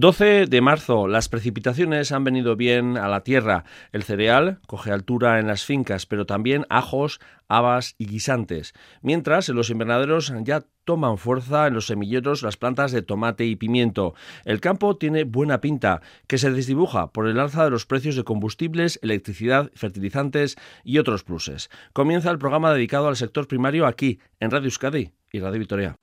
12 de marzo. Las precipitaciones han venido bien a la tierra. El cereal coge altura en las fincas, pero también ajos, habas y guisantes. Mientras, en los invernaderos ya toman fuerza en los semilleros las plantas de tomate y pimiento. El campo tiene buena pinta, que se desdibuja por el alza de los precios de combustibles, electricidad, fertilizantes y otros pluses. Comienza el programa dedicado al sector primario aquí, en Radio Euskadi y Radio Vitoria.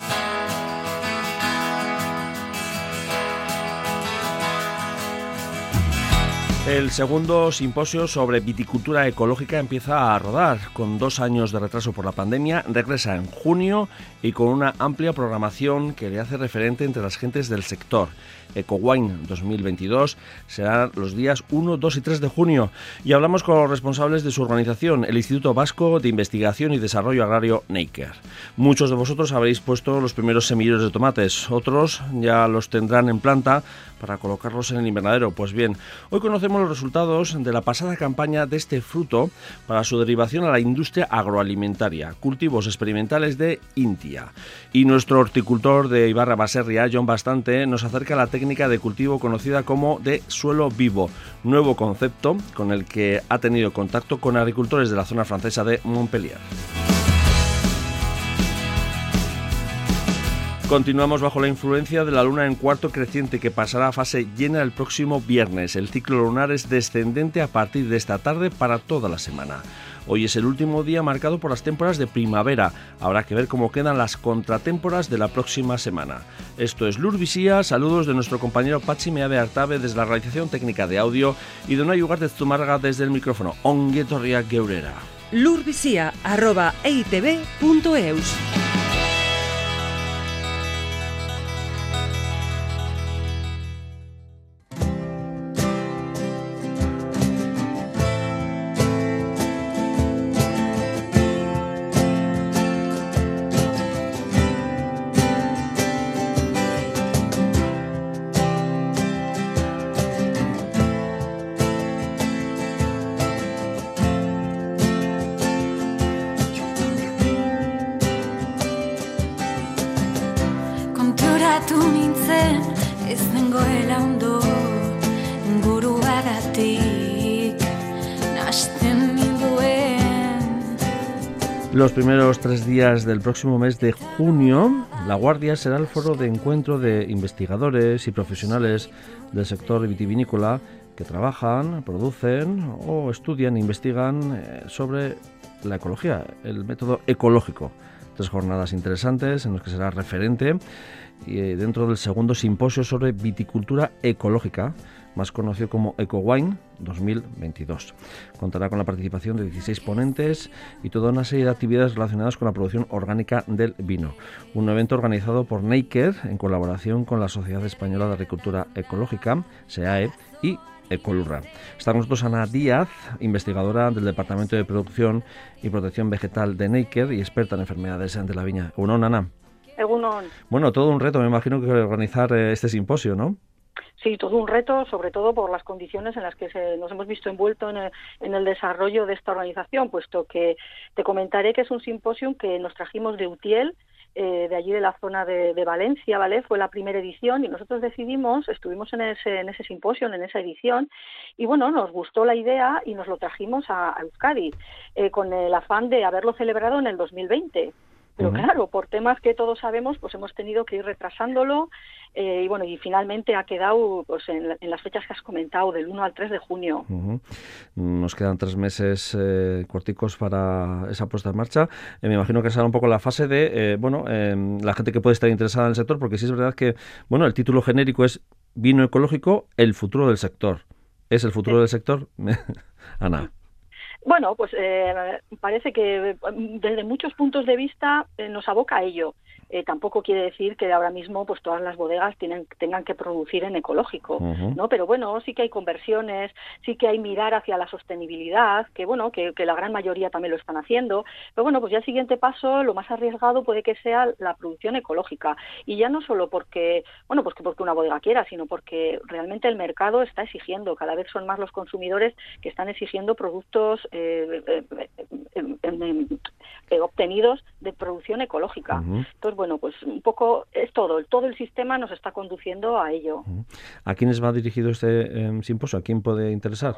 El segundo simposio sobre viticultura ecológica empieza a rodar. Con dos años de retraso por la pandemia, regresa en junio y con una amplia programación que le hace referente entre las gentes del sector. EcoWine 2022 será los días 1, 2 y 3 de junio y hablamos con los responsables de su organización, el Instituto Vasco de Investigación y Desarrollo Agrario Neiker. Muchos de vosotros habréis puesto los primeros semilleros de tomates, otros ya los tendrán en planta para colocarlos en el invernadero. Pues bien, hoy conocemos los resultados de la pasada campaña de este fruto para su derivación a la industria agroalimentaria, cultivos experimentales de Intia. Y nuestro horticultor de Ibarra Baserria, John Bastante, nos acerca a la técnica de cultivo conocida como de suelo vivo, nuevo concepto con el que ha tenido contacto con agricultores de la zona francesa de Montpellier. Continuamos bajo la influencia de la luna en cuarto creciente que pasará a fase llena el próximo viernes. El ciclo lunar es descendente a partir de esta tarde para toda la semana. Hoy es el último día marcado por las temporadas de primavera. Habrá que ver cómo quedan las contratémporas de la próxima semana. Esto es Lurvisía. Saludos de nuestro compañero Pachi Meave Artabe desde la realización técnica de audio y de una lugar de Zumarga desde el micrófono. Onguetorria Geurera. Los primeros tres días del próximo mes de junio, La Guardia será el foro de encuentro de investigadores y profesionales del sector vitivinícola que trabajan, producen o estudian e investigan eh, sobre la ecología, el método ecológico. Tres jornadas interesantes en las que será referente y eh, dentro del segundo simposio sobre viticultura ecológica más conocido como EcoWine 2022. Contará con la participación de 16 ponentes y toda una serie de actividades relacionadas con la producción orgánica del vino. Un evento organizado por Naked en colaboración con la Sociedad Española de Agricultura Ecológica, SEAE, y Ecolurra. Está con nosotros Ana Díaz, investigadora del Departamento de Producción y Protección Vegetal de Naked y experta en enfermedades de la viña. Uno, Ana. Bueno, todo un reto, me imagino que organizar eh, este simposio, ¿no? Sí, todo un reto, sobre todo por las condiciones en las que nos hemos visto envueltos en el, desarrollo de esta organización, puesto que te comentaré que es un simposio que nos trajimos de Utiel, eh, de allí de la zona de, Valencia, ¿vale? Fue la primera edición y nosotros decidimos, estuvimos en ese, en ese simposio, en esa edición, y bueno, nos gustó la idea y nos lo trajimos a, Euskadi, eh, con el afán de haberlo celebrado en el 2020. Pero claro, por temas que todos sabemos, pues hemos tenido que ir retrasándolo eh, y bueno, y finalmente ha quedado pues en, las fechas que has comentado, del 1 al 3 de junio. Nos quedan tres meses eh, corticos para esa puesta en marcha. Eh, me imagino que será un poco la fase de, eh, bueno, em, la gente que puede estar interesada en el sector, porque sí es verdad que, bueno, el título genérico es Vino ecológico, el futuro del sector. ¿Es el futuro del sector? Ana. Bueno, pues parece que desde muchos puntos de vista nos aboca a ello. Eh, tampoco quiere decir que ahora mismo pues todas las bodegas tienen, tengan que producir en ecológico, ¿no? Pero bueno, sí que hay conversiones, sí que hay mirar hacia la sostenibilidad, que bueno, que, la gran mayoría también lo están haciendo, pero bueno, pues ya el siguiente paso, lo más arriesgado puede que sea la producción ecológica, y ya no solo porque, bueno, pues que porque una bodega quiera, sino porque realmente el mercado está exigiendo, cada vez son más los consumidores que están exigiendo productos eh, eh, obtenidos de producción ecológica. Entonces, bueno, pues un poco es todo, todo el sistema nos está conduciendo a ello. ¿A quiénes va dirigido este em, simposio? ¿A quién puede interesar?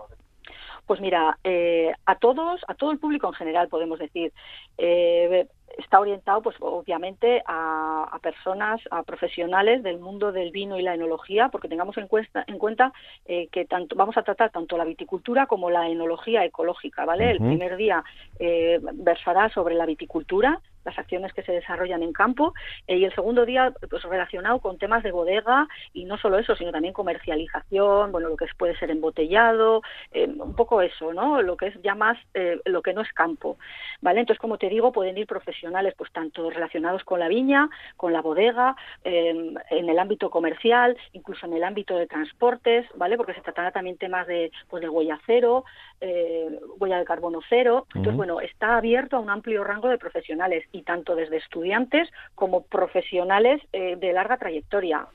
Pues mira, eh, a todos, a todo el público en general, podemos decir. Eh, está orientado, pues obviamente, a, personas, a profesionales del mundo del vino y la enología, porque tengamos en, en cuenta eh, que tanto vamos a tratar tanto la viticultura como la enología ecológica, ¿vale? El primer día versará sobre la viticultura, las acciones que se desarrollan en campo eh, y el segundo día pues relacionado con temas de bodega y no solo eso sino también comercialización bueno lo que puede ser embotellado eh, un poco eso no lo que es ya más eh, lo que no es campo vale entonces como te digo pueden ir profesionales pues tanto relacionados con la viña con la bodega en el ámbito comercial incluso en el ámbito de transportes vale porque se tratará también temas de pues de huella cero huella de carbono cero. Entonces bueno está abierto a un amplio rango de profesionales y tanto desde estudiantes como profesionales eh, de larga trayectoria.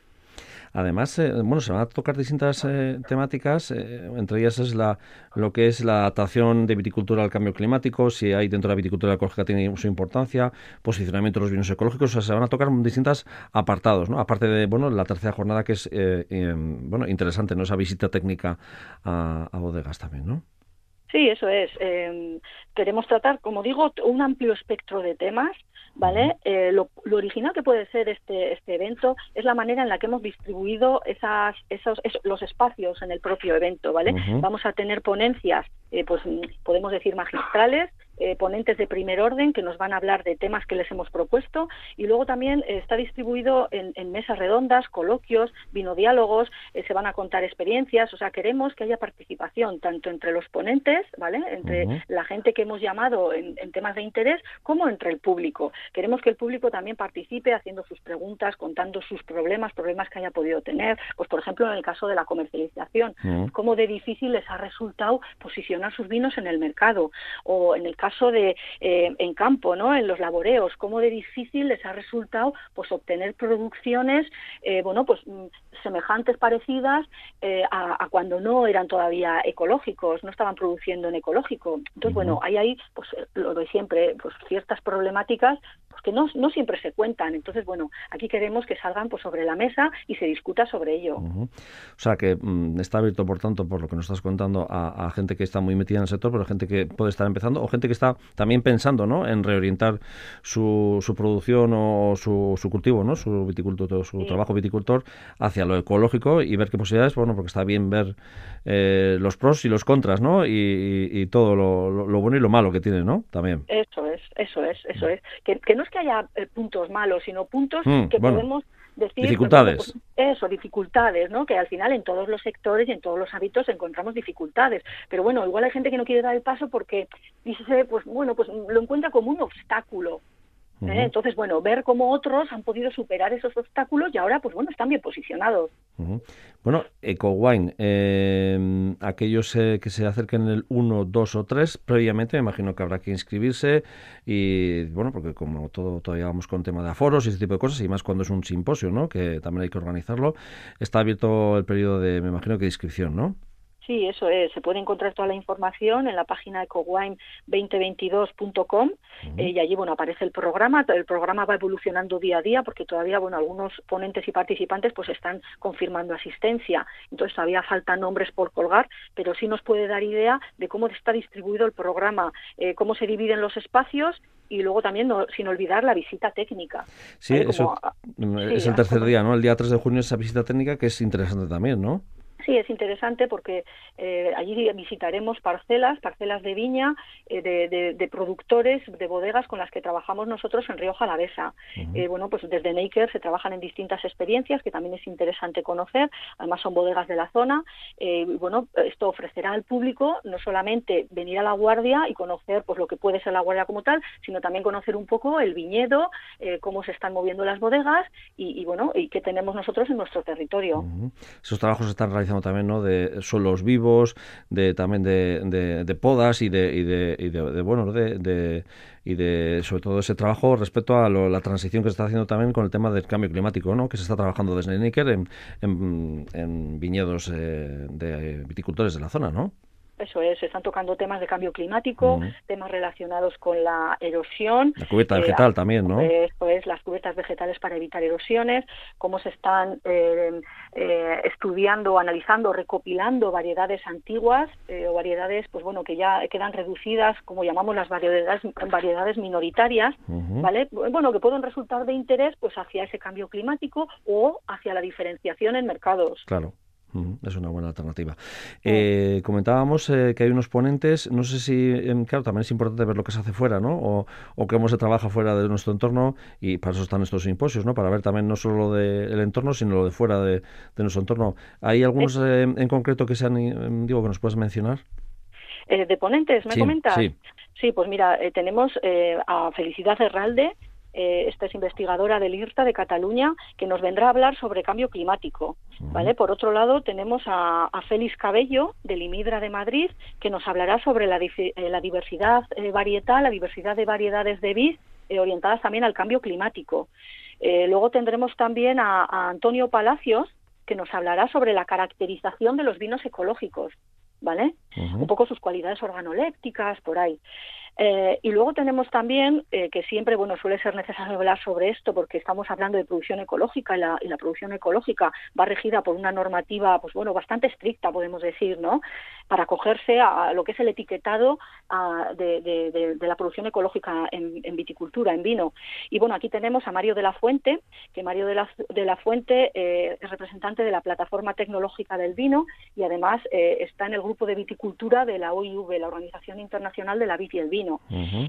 Además, eh, bueno, se van a tocar distintas eh, temáticas, entre ellas es la, lo que es la adaptación de viticultura al cambio climático, si hay dentro de la viticultura ecológica tiene su importancia, posicionamiento de los vinos ecológicos, o sea, se van a tocar distintos apartados, ¿no? Aparte de, bueno, la tercera jornada que es, bueno, interesante, ¿no? Esa visita técnica a, a bodegas también, ¿no? Sí, eso es. Em, queremos tratar, como digo, un amplio espectro de temas, ¿vale? Eh, lo, original que puede ser este, este evento es la manera en la que hemos distribuido esas, esos, los espacios en el propio evento, ¿vale? Vamos a tener ponencias, eh, pues podemos decir magistrales, eh, ponentes de primer orden que nos van a hablar de temas que les hemos propuesto y luego también eh, está distribuido en, mesas redondas, coloquios, vinodiálogos, eh, se van a contar experiencias, o sea, queremos que haya participación tanto entre los ponentes, ¿vale? Entre la gente que hemos llamado en, temas de interés como entre el público. Queremos que el público también participe haciendo sus preguntas, contando sus problemas, problemas que haya podido tener, pues por ejemplo en el caso de la comercialización, cómo de difícil les ha resultado posicionar sus vinos en el mercado o en el caso de eh, en campo, ¿no? En los laboreos, cómo de difícil les ha resultado pues obtener producciones, eh, bueno, pues mm, semejantes, parecidas eh, a, cuando no eran todavía ecológicos, no estaban produciendo en ecológico. Entonces, bueno, hay ahí, pues lo de siempre, pues ciertas problemáticas que no, no siempre se cuentan. Entonces, bueno, aquí queremos que salgan pues sobre la mesa y se discuta sobre ello. O sea, que mm, está abierto, por tanto, por lo que nos estás contando, a, gente que está muy metida en el sector, pero gente que puede estar empezando o gente que está también pensando ¿no? en reorientar su, su producción o su, su cultivo, ¿no? su viticultor, su trabajo viticultor hacia lo ecológico y ver qué posibilidades, bueno, porque está bien ver eh, los pros y los contras, ¿no? Y, todo lo, bueno y lo malo que tiene, ¿no? También. Eso es, eso es, eso es. Que, no es que haya eh, puntos malos, sino puntos mm, que podemos decir dificultades. pues, eso dificultades no que al final en todos los sectores y en todos los hábitos encontramos dificultades. Pero bueno igual hay gente que no quiere dar el paso porque dice pues bueno pues lo encuentra como un obstáculo ¿eh? Entonces, bueno, ver cómo otros han podido superar esos obstáculos y ahora, pues bueno, están bien posicionados. Bueno, EcoWine, eh, aquellos eh, que se acerquen el 1, 2 o 3, previamente me imagino que habrá que inscribirse y, bueno, porque como todo todavía vamos con tema de aforos y ese tipo de cosas, y más cuando es un simposio, ¿no?, que también hay que organizarlo, está abierto el periodo de, me imagino que de inscripción, ¿no? Sí, eso es. Se puede encontrar toda la información en la página ecowine2022.com eh, y allí, bueno, aparece el programa. El programa va evolucionando día a día porque todavía, bueno, algunos ponentes y participantes pues están confirmando asistencia. Entonces todavía faltan nombres por colgar, pero sí nos puede dar idea de cómo está distribuido el programa, eh, cómo se dividen los espacios y luego también, sin olvidar, la visita técnica. Sí, eso es el tercer día, ¿no? El día 3 de junio esa visita técnica que es interesante también, ¿no? Sí, es interesante porque eh, allí visitaremos parcelas, parcelas de viña, eh, de, productores, de bodegas con las que trabajamos nosotros en Río Jalavesa. Eh, bueno, pues desde Naker se trabajan en distintas experiencias que también es interesante conocer. Además son bodegas de la zona. y bueno, esto ofrecerá al público no solamente venir a la guardia y conocer pues lo que puede ser la guardia como tal, sino también conocer un poco el viñedo, cómo se están moviendo las bodegas y, bueno, y qué tenemos nosotros en nuestro territorio. Esos trabajos están también ¿no? de suelos vivos, de también de, de, podas y de, y de, y de, bueno, de, y de sobre todo ese trabajo respecto a la transición que se está haciendo también con el tema del cambio climático, ¿no? que se está trabajando desde Níker en, en, viñedos eh, de viticultores de la zona, ¿no? Eso es, se están tocando temas de cambio climático, temas relacionados con la erosión. La cubierta vegetal también, ¿no? Esto es, las cubiertas vegetales para evitar erosiones, cómo se están estudiando, analizando, recopilando variedades antiguas o variedades, pues bueno, que ya quedan reducidas, como llamamos las variedades, variedades minoritarias, ¿vale? Bueno, que pueden resultar de interés pues hacia ese cambio climático o hacia la diferenciación en mercados. Claro. Es una buena alternativa. Eh, comentábamos eh, que hay unos ponentes, no sé si, em, claro, también es importante ver lo que se hace fuera, ¿no? O, o cómo se trabaja fuera de nuestro entorno y para eso están estos simposios, ¿no? Para ver también no solo lo del entorno, sino lo de fuera de, nuestro entorno. ¿Hay algunos eh, en concreto que sean, em, digo, que nos puedes mencionar? ¿De ponentes, me comentas? Sí. sí, pues mira, tenemos a Felicidad Herralde, eh, esta es investigadora del IRTA de Cataluña, que nos vendrá a hablar sobre cambio climático. ¿vale? Por otro lado, tenemos a, Félix Cabello, del IMIDRA de Madrid, que nos hablará sobre la, eh, diversidad eh, varietal, la diversidad de variedades de vid orientadas también al cambio climático. luego tendremos también a, Antonio Palacios, que nos hablará sobre la caracterización de los vinos ecológicos. ¿Vale? Un poco sus cualidades organolépticas, por ahí. Eh, y luego tenemos también eh, que siempre bueno suele ser necesario hablar sobre esto porque estamos hablando de producción ecológica y la, producción ecológica va regida por una normativa pues bueno bastante estricta podemos decir no para acogerse a lo que es el etiquetado de, la producción ecológica en, viticultura en vino. Y bueno aquí tenemos a Mario de la Fuente que Mario de la, Fuente eh, es representante de la plataforma tecnológica del vino y además está en el grupo de viticultura de la OIV la Organización Internacional de la Vid y el Vino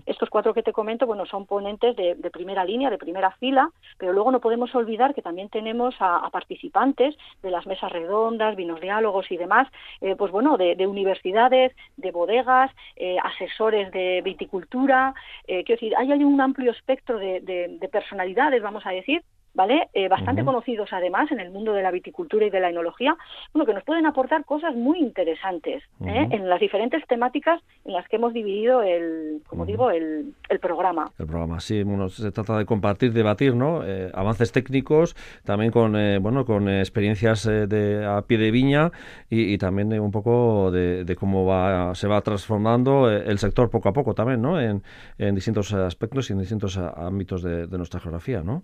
estos cuatro que te comento, bueno, son ponentes de, primera línea, de primera fila, pero luego no podemos olvidar que también tenemos a, participantes de las mesas redondas, vinos diálogos y demás, eh, pues bueno, de, universidades, de bodegas, eh, asesores de viticultura, eh, quiero decir, hay, hay un amplio espectro de personalidades, vamos a decir, ¿vale? Eh, bastante conocidos además en el mundo de la viticultura y de la enología, bueno, que nos pueden aportar cosas muy interesantes ¿eh? en las diferentes temáticas en las que hemos dividido el, como digo, el, el, programa. El programa, sí, bueno, se trata de compartir, debatir, ¿no? Eh, avances técnicos, también con, bueno, con experiencias de, a pie de viña y, también un poco de, cómo va, se va transformando el sector poco a poco también, ¿no? En, en distintos aspectos y en distintos ámbitos de, de nuestra geografía, ¿no?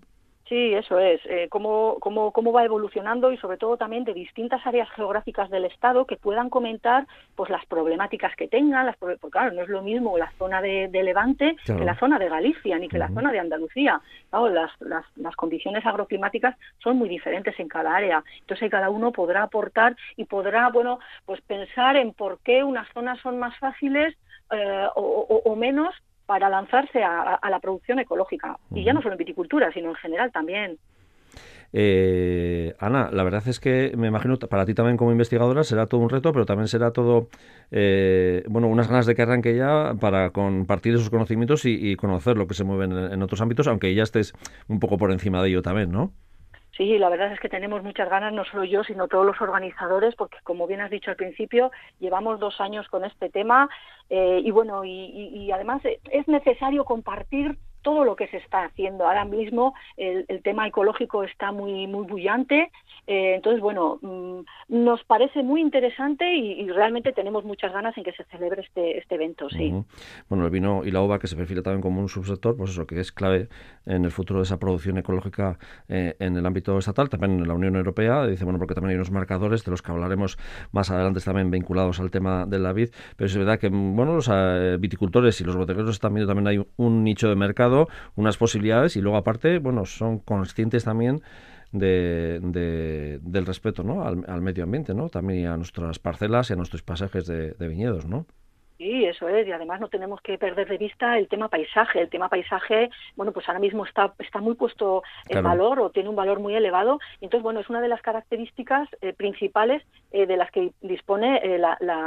Sí, eso es. Eh, cómo, cómo, cómo va evolucionando y sobre todo también de distintas áreas geográficas del Estado que puedan comentar pues las problemáticas que tengan, las, porque claro, no es lo mismo la zona de, Levante que la zona de Galicia ni que la zona de Andalucía. las, las, las, condiciones agroclimáticas son muy diferentes en cada área. Entonces cada uno podrá aportar y podrá, bueno, pues pensar en por qué unas zonas son más fáciles eh, o, o menos para lanzarse a, la producción ecológica. Y ya no solo en viticultura, sino en general también. Eh, Ana, la verdad es que me imagino para ti también como investigadora será todo un reto, pero también será todo, eh, bueno, unas ganas de que arranque ya para compartir esos conocimientos y, conocer lo que se mueve en, otros ámbitos, aunque ya estés un poco por encima de ello también, ¿no? Sí, la verdad es que tenemos muchas ganas, no solo yo, sino todos los organizadores, porque como bien has dicho al principio, llevamos dos años con este tema eh, y bueno, y, además es necesario compartir todo lo que se está haciendo. Ahora mismo el, tema ecológico está muy, muy bullante, eh, entonces, bueno, mm, nos parece muy interesante y, realmente tenemos muchas ganas en que se celebre este, este evento, sí. Bueno, el vino y la uva que se perfila también como un subsector, pues eso, que es clave en el futuro de esa producción ecológica eh, en el ámbito estatal, también en la Unión Europea, dice, bueno, porque también hay unos marcadores de los que hablaremos más adelante también vinculados al tema de la vid, pero es verdad que, bueno, los eh, viticultores y los bodegueros están viendo también hay un nicho de mercado unas posibilidades y luego aparte, bueno, son conscientes también de, del respeto ¿no? al, medio ambiente, ¿no? También a nuestras parcelas y a nuestros pasajes de, de viñedos, ¿no? Sí, eso es, y además no tenemos que perder de vista el tema paisaje. El tema paisaje, bueno, pues ahora mismo está, está muy puesto en valor o tiene un valor muy elevado. Entonces, bueno, es una de las características eh, principales eh, de las que dispone eh,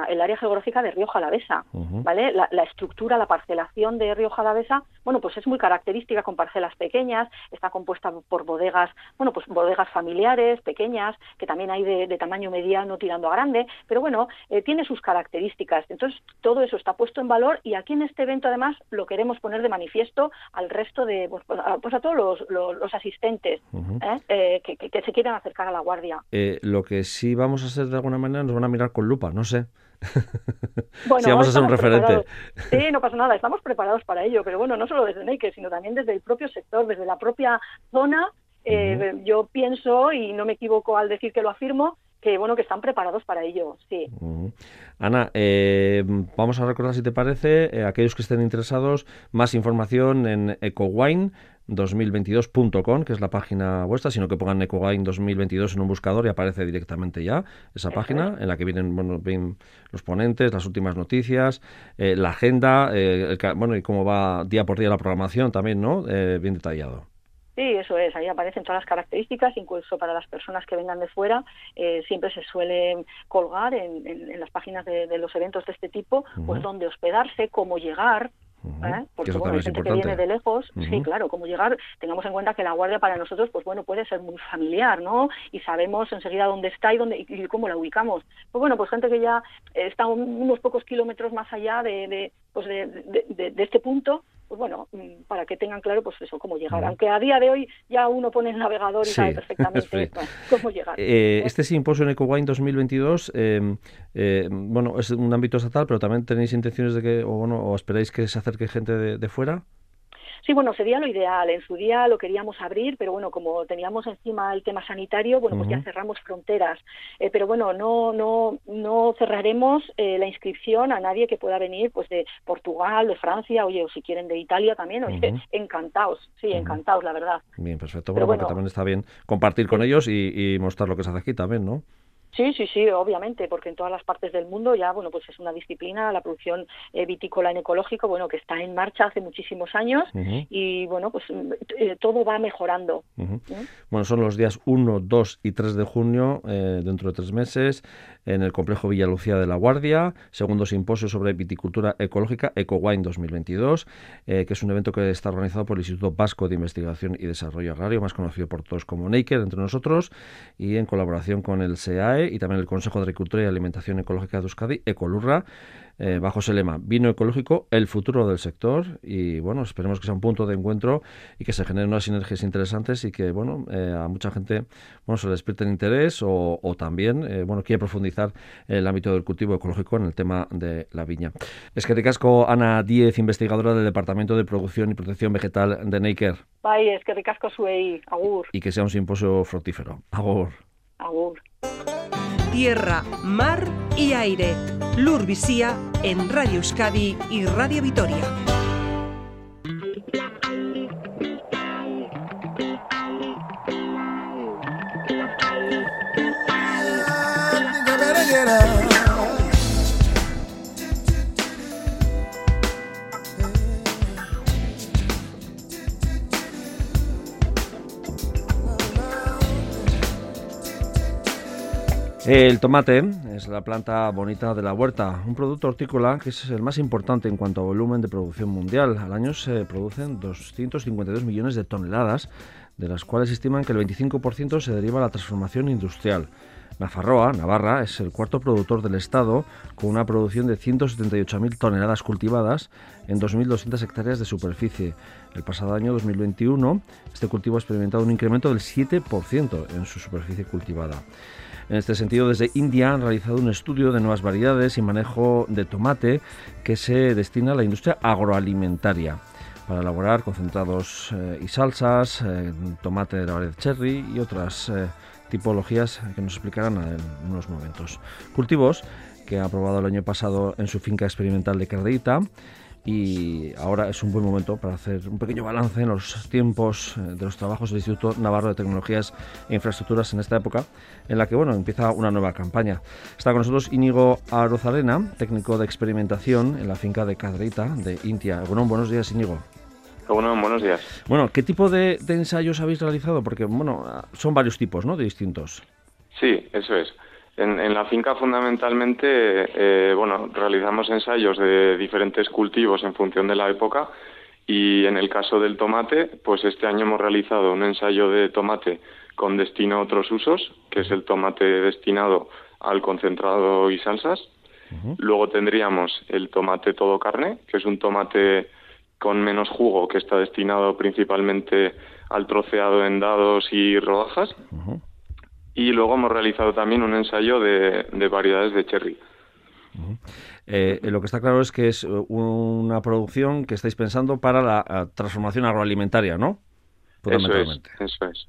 el área geográfica de Río Jalavesa, ¿vale? La, estructura, la parcelación de Río Jalavesa, bueno, pues es muy característica con parcelas pequeñas, está compuesta por bodegas, bueno, pues bodegas familiares, pequeñas, que también hay de, de tamaño mediano tirando a grande, pero bueno, tiene sus características. Entonces, todo eso está puesto en valor y aquí en este evento además lo queremos poner de manifiesto al resto de, pues, pues a, todos los, asistentes ¿eh? Eh, que, se quieran acercar a la guardia. Eh, lo que sí vamos a hacer de alguna manera nos van a mirar con lupa, no sé. si vamos a ser un referente. Sí, no pasa nada, estamos preparados para ello, pero bueno, no solo desde Naked, sino también desde el propio sector, desde la propia zona. Eh, yo pienso, y no me equivoco al decir que lo afirmo, que bueno que están preparados para ello, sí. Ana, eh, vamos a recordar si te parece, eh, aquellos que estén interesados, más información en ecowine2022.com, que es la página vuestra, sino que pongan Ecowine 2022 en un buscador y aparece directamente ya esa página en la que vienen bueno, los ponentes, las últimas noticias, eh, la agenda, bueno, y cómo va día por día la programación también, ¿no? bien detallado. Sí, eso es, ahí aparecen todas las características, incluso para las personas que vengan de fuera, eh, siempre se suele colgar en, en, las páginas de, los eventos de este tipo, pues dónde hospedarse, cómo llegar, ¿eh? porque bueno, hay gente que viene de lejos, sí, claro, cómo llegar, tengamos en cuenta que la guardia para nosotros, pues bueno, puede ser muy familiar, ¿no? Y sabemos enseguida dónde está y dónde y, cómo la ubicamos. Pues bueno, pues gente que ya está unos pocos kilómetros más allá de, de pues de, de, este punto, pues bueno, mm, para que tengan claro pues eso, cómo llegar. Aunque a día de hoy ya uno pone el navegador y sabe perfectamente cómo llegar. Eh, este simposio en EcoWine 2022, em, eh, bueno, es un ámbito estatal, pero también tenéis intenciones de que, o bueno, o esperáis que se acerque gente de, de fuera. Sí, bueno, sería lo ideal. En su día lo queríamos abrir, pero bueno, como teníamos encima el tema sanitario, bueno, pues ya cerramos fronteras. Eh, pero bueno, no, no, no cerraremos eh, la inscripción a nadie que pueda venir, pues de Portugal, de Francia, oye, o si quieren de Italia también, oye, encantados, sí, encantados, la verdad. Bien, perfecto. Bueno, porque también está bien compartir con ellos y, y mostrar lo que se hace aquí también, ¿no? Sí, sí, sí, obviamente, porque en todas las partes del mundo ya, bueno, pues es una disciplina, la producción eh, vitícola en ecológico, bueno, que está en marcha hace muchísimos años y, bueno, pues eh, todo va mejorando. Bueno, son los días 1, 2 y 3 de junio, eh, dentro de tres meses, en el complejo Villa Lucía de la Guardia, segundo simposio sobre viticultura ecológica, EcoWine 2022, que es un evento que está organizado por el Instituto Vasco de Investigación y Desarrollo Agrario, más conocido por todos como NAKER, entre nosotros, y en colaboración con el SEAE y también el Consejo de Agricultura y Alimentación Ecológica de Euskadi, Ecolurra, eh, bajo ese lema, vino ecológico, el futuro del sector y bueno, esperemos que sea un punto de encuentro y que se generen unas sinergias interesantes y que bueno, eh, a mucha gente bueno, se le despierte el interés o, también eh, bueno, quiere profundizar en el ámbito del cultivo ecológico en el tema de la viña. Es que ricasco Ana Diez, investigadora del Departamento de Producción y Protección Vegetal de Neiker. Bye, es que ricasco suei, agur. Y que sea un simposio fructífero. Agur. Agur tierra, mar y aire. Lur en Radio Euskadi y Radio Vitoria. El tomate es la planta bonita de la huerta, un producto hortícola que es el más importante en cuanto a volumen de producción mundial. Al año se producen 252 millones de toneladas, de las cuales estiman que el 25% se deriva de la transformación industrial. Nafarroa, Navarra, es el cuarto productor del Estado, con una producción de 178.000 toneladas cultivadas en 2.200 hectáreas de superficie. El pasado año 2021, este cultivo ha experimentado un incremento del 7% en su superficie cultivada. En este sentido, desde India han realizado un estudio de nuevas variedades y manejo de tomate que se destina a la industria agroalimentaria para elaborar concentrados eh, y salsas, eh, tomate de la variedad cherry y otras eh, tipologías que nos explicarán en unos momentos. Cultivos que ha aprobado el año pasado en su finca experimental de Cardeita y ahora es un buen momento para hacer un pequeño balance en los tiempos eh, de los trabajos del Instituto Navarro de Tecnologías e Infraestructuras en esta época, en la que bueno, empieza una nueva campaña. Está con nosotros Íñigo Arozarena, técnico de experimentación en la finca de Cadreita de Intia. Bueno, buenos días, Íñigo. Bueno, buenos días. Bueno, ¿qué tipo de, de ensayos habéis realizado? Porque bueno, son varios tipos, ¿no? De distintos. Sí, eso es. En, la finca fundamentalmente, eh, bueno, realizamos ensayos de diferentes cultivos en función de la época y en el caso del tomate, pues este año hemos realizado un ensayo de tomate con destino a otros usos, que es el tomate destinado al concentrado y salsas. Luego tendríamos el tomate todo carne, que es un tomate con menos jugo que está destinado principalmente al troceado en dados y rodajas. Y luego hemos realizado también un ensayo de, variedades de cherry. Eh, lo que está claro es que es una producción que estáis pensando para la transformación agroalimentaria, ¿no? Eso es, eso es.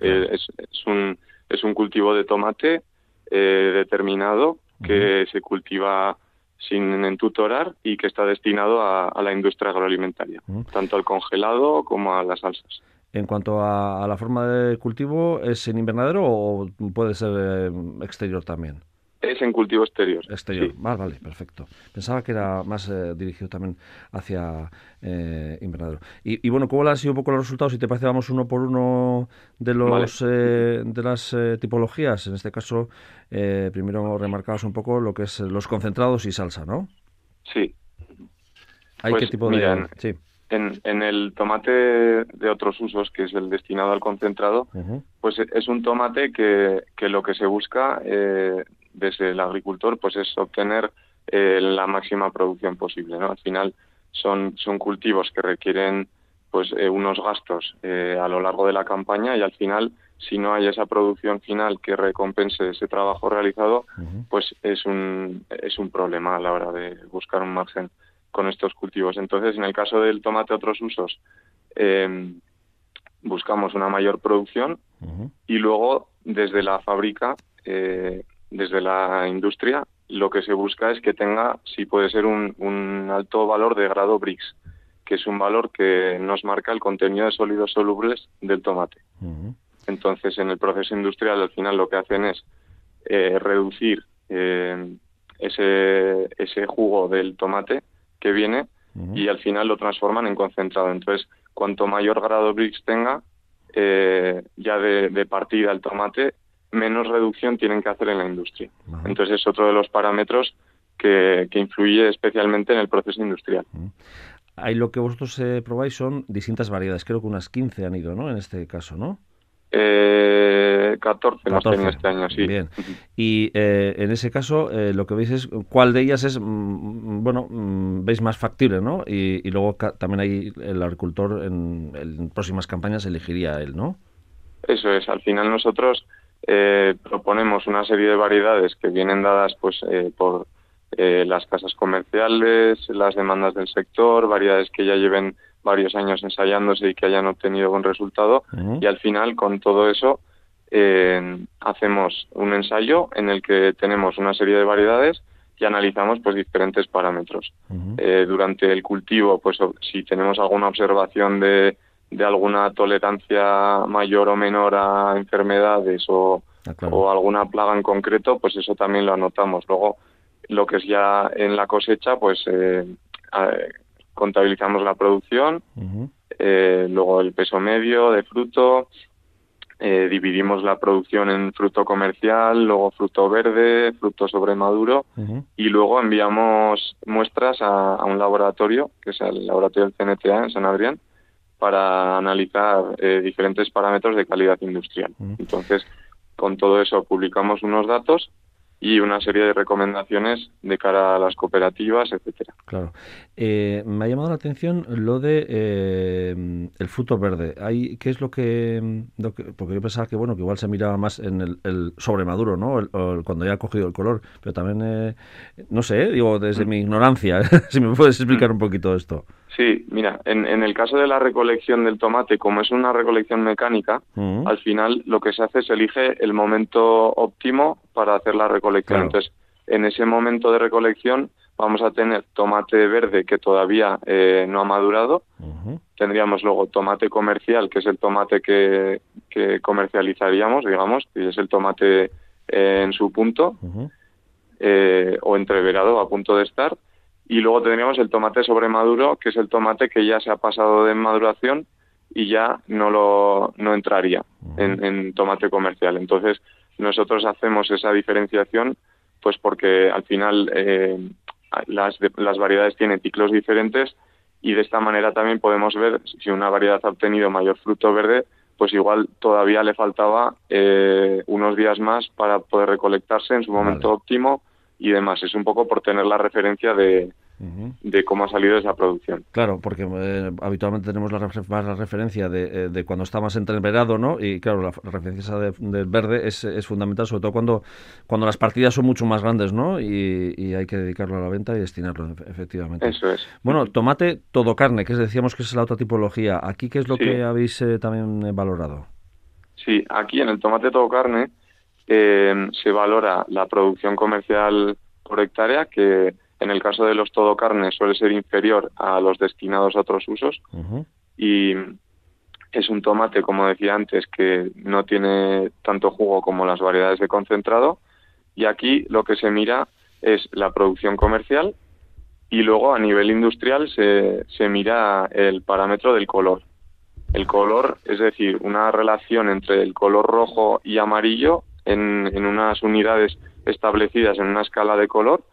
es, un, es un cultivo de tomate determinado que se cultiva sin entutorar y que está destinado a, la industria agroalimentaria, tanto al congelado como a las salsas. En cuanto a, la forma de cultivo, ¿es en invernadero o puede ser eh, exterior también? Es en cultivo exterior. Exterior, vale, vale, perfecto. Pensaba que era más eh, dirigido también hacia eh, invernadero. Y, bueno, ¿cómo han sido un poco los resultados? Si te parece, vamos uno por uno de los eh, de las tipologías. En este caso, primero remarcabas un poco lo que es los concentrados y salsa, ¿no? Sí. ¿Hay qué pues tipo de...? Sí. En, en, el tomate de otros usos, que es el destinado al concentrado, pues es un tomate que, que, lo que se busca eh, desde el agricultor pues es obtener eh, la máxima producción posible. ¿no? Al final son, son cultivos que requieren pues eh, unos gastos eh, a lo largo de la campaña y al final si no hay esa producción final que recompense ese trabajo realizado pues es un es un problema a la hora de buscar un margen con estos cultivos. Entonces en el caso del tomate otros usos buscamos una mayor producción y luego desde la fábrica eh, desde la industria lo que se busca es que tenga, si puede ser, un, alto valor de grado BRICS, que es un valor que nos marca el contenido de sólidos solubles del tomate. Entonces, en el proceso industrial, al final lo que hacen es eh, reducir eh, ese, ese jugo del tomate que viene y al final lo transforman en concentrado. Entonces, cuanto mayor grado BRICS tenga, eh, ya de, de, partida el tomate, menos reducción tienen que hacer en la industria. Entonces es otro de los parámetros que, influye especialmente en el proceso industrial. Ahí lo que vosotros eh, probáis son distintas variedades, creo que unas 15 han ido, ¿no? En este caso, ¿no? Eh, 14, 14. este año, sí. Bien. Y eh, en ese caso, eh, lo que veis es cuál de ellas es, mm, mm, bueno, mm, veis más factible, ¿no? Y, luego también ahí el agricultor en, en, próximas campañas elegiría él, ¿no? Eso es. Al final nosotros eh, proponemos una serie de variedades que vienen dadas pues eh, por eh, las casas comerciales, las demandas del sector, variedades que ya lleven varios años ensayándose y que hayan obtenido buen resultado y al final con todo eso hacemos un ensayo en el que tenemos una serie de variedades y analizamos pues diferentes parámetros. durante el cultivo, pues si tenemos alguna observación de de alguna tolerancia mayor o menor a enfermedades o, ah, o alguna plaga en concreto, pues eso también lo anotamos. Luego, lo que es ya en la cosecha, pues eh, contabilizamos la producción, eh, luego el peso medio de fruto, eh, dividimos la producción en fruto comercial, luego fruto verde, fruto sobremaduro y luego enviamos muestras a, a, un laboratorio, que es el laboratorio del CNTA en San Adrián, para analizar eh, diferentes parámetros de calidad industrial. Entonces, con todo eso publicamos unos datos y una serie de recomendaciones de cara a las cooperativas, etcétera. Claro. Eh, me ha llamado la atención lo de eh, el fruto verde. Hay, ¿Qué es lo que, Porque yo pensaba que bueno que igual se miraba más en el, el sobremaduro, ¿no? cuando ya ha cogido el color. Pero también, no sé, digo, desde mm. mi ignorancia, si me puedes explicar mm. un poquito esto. Sí, mira, en, en, el caso de la recolección del tomate, como es una recolección mecánica, mm. al final lo que se hace es elige el momento óptimo para hacer la recolección. Entonces, en ese momento de recolección vamos a tener tomate verde que todavía eh, no ha madurado. Tendríamos luego tomate comercial, que es el tomate que, que comercializaríamos, digamos, que es el tomate eh, en su punto, eh, o entreverado a punto de estar y luego tendríamos el tomate sobremaduro, que es el tomate que ya se ha pasado de maduración y ya no lo no entraría en, tomate comercial. Entonces, nosotros hacemos esa diferenciación pues porque al final eh, las, las variedades tienen ciclos diferentes y de esta manera también podemos ver si una variedad ha obtenido mayor fruto verde, pues igual todavía le faltaba eh, unos días más para poder recolectarse en su momento óptimo y demás. Es un poco por tener la referencia de, de cómo ha salido esa producción. Claro, porque eh, habitualmente tenemos la, más la referencia de, eh, de, cuando está más entreverado, ¿no? Y claro, la, referencia del verde es, es, fundamental, sobre todo cuando, cuando las partidas son mucho más grandes, ¿no? Y, hay que dedicarlo a la venta y destinarlo, efectivamente. Eso es. Bueno, tomate todo carne, que decíamos que es la otra tipología. ¿Aquí qué es lo que habéis eh, también valorado? Sí, aquí en el tomate todo carne se valora la producción comercial por hectárea, que en el caso de los todo carne suele ser inferior a los destinados a otros usos. Y es un tomate, como decía antes, que no tiene tanto jugo como las variedades de concentrado. Y aquí lo que se mira es la producción comercial y luego a nivel industrial se, se mira el parámetro del color. El color, es decir, una relación entre el color rojo y amarillo en, en unas unidades establecidas en una escala de color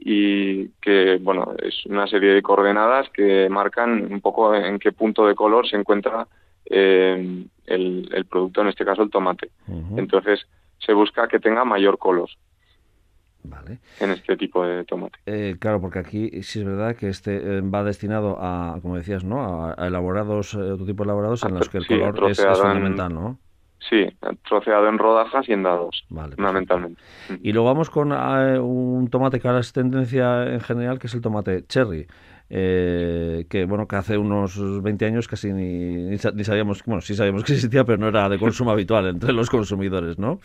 y que, bueno, es una serie de coordenadas que marcan un poco en qué punto de color se encuentra eh, el, producto, en este caso el tomate. Entonces, se busca que tenga mayor color. Vale. en este tipo de tomate. Eh, claro, porque aquí sí es verdad que este eh, va destinado a, como decías, ¿no? A, elaborados, otro tipo de elaborados en los que el color es, fundamental, ¿no? Sí, troceado en rodajas y en dados, fundamentalmente. Y luego vamos con eh, un tomate que ahora es tendencia en general, que es el tomate cherry. Eh, que bueno que hace unos 20 años casi ni, sabíamos bueno sí sabíamos que existía pero no era de consumo habitual entre los consumidores no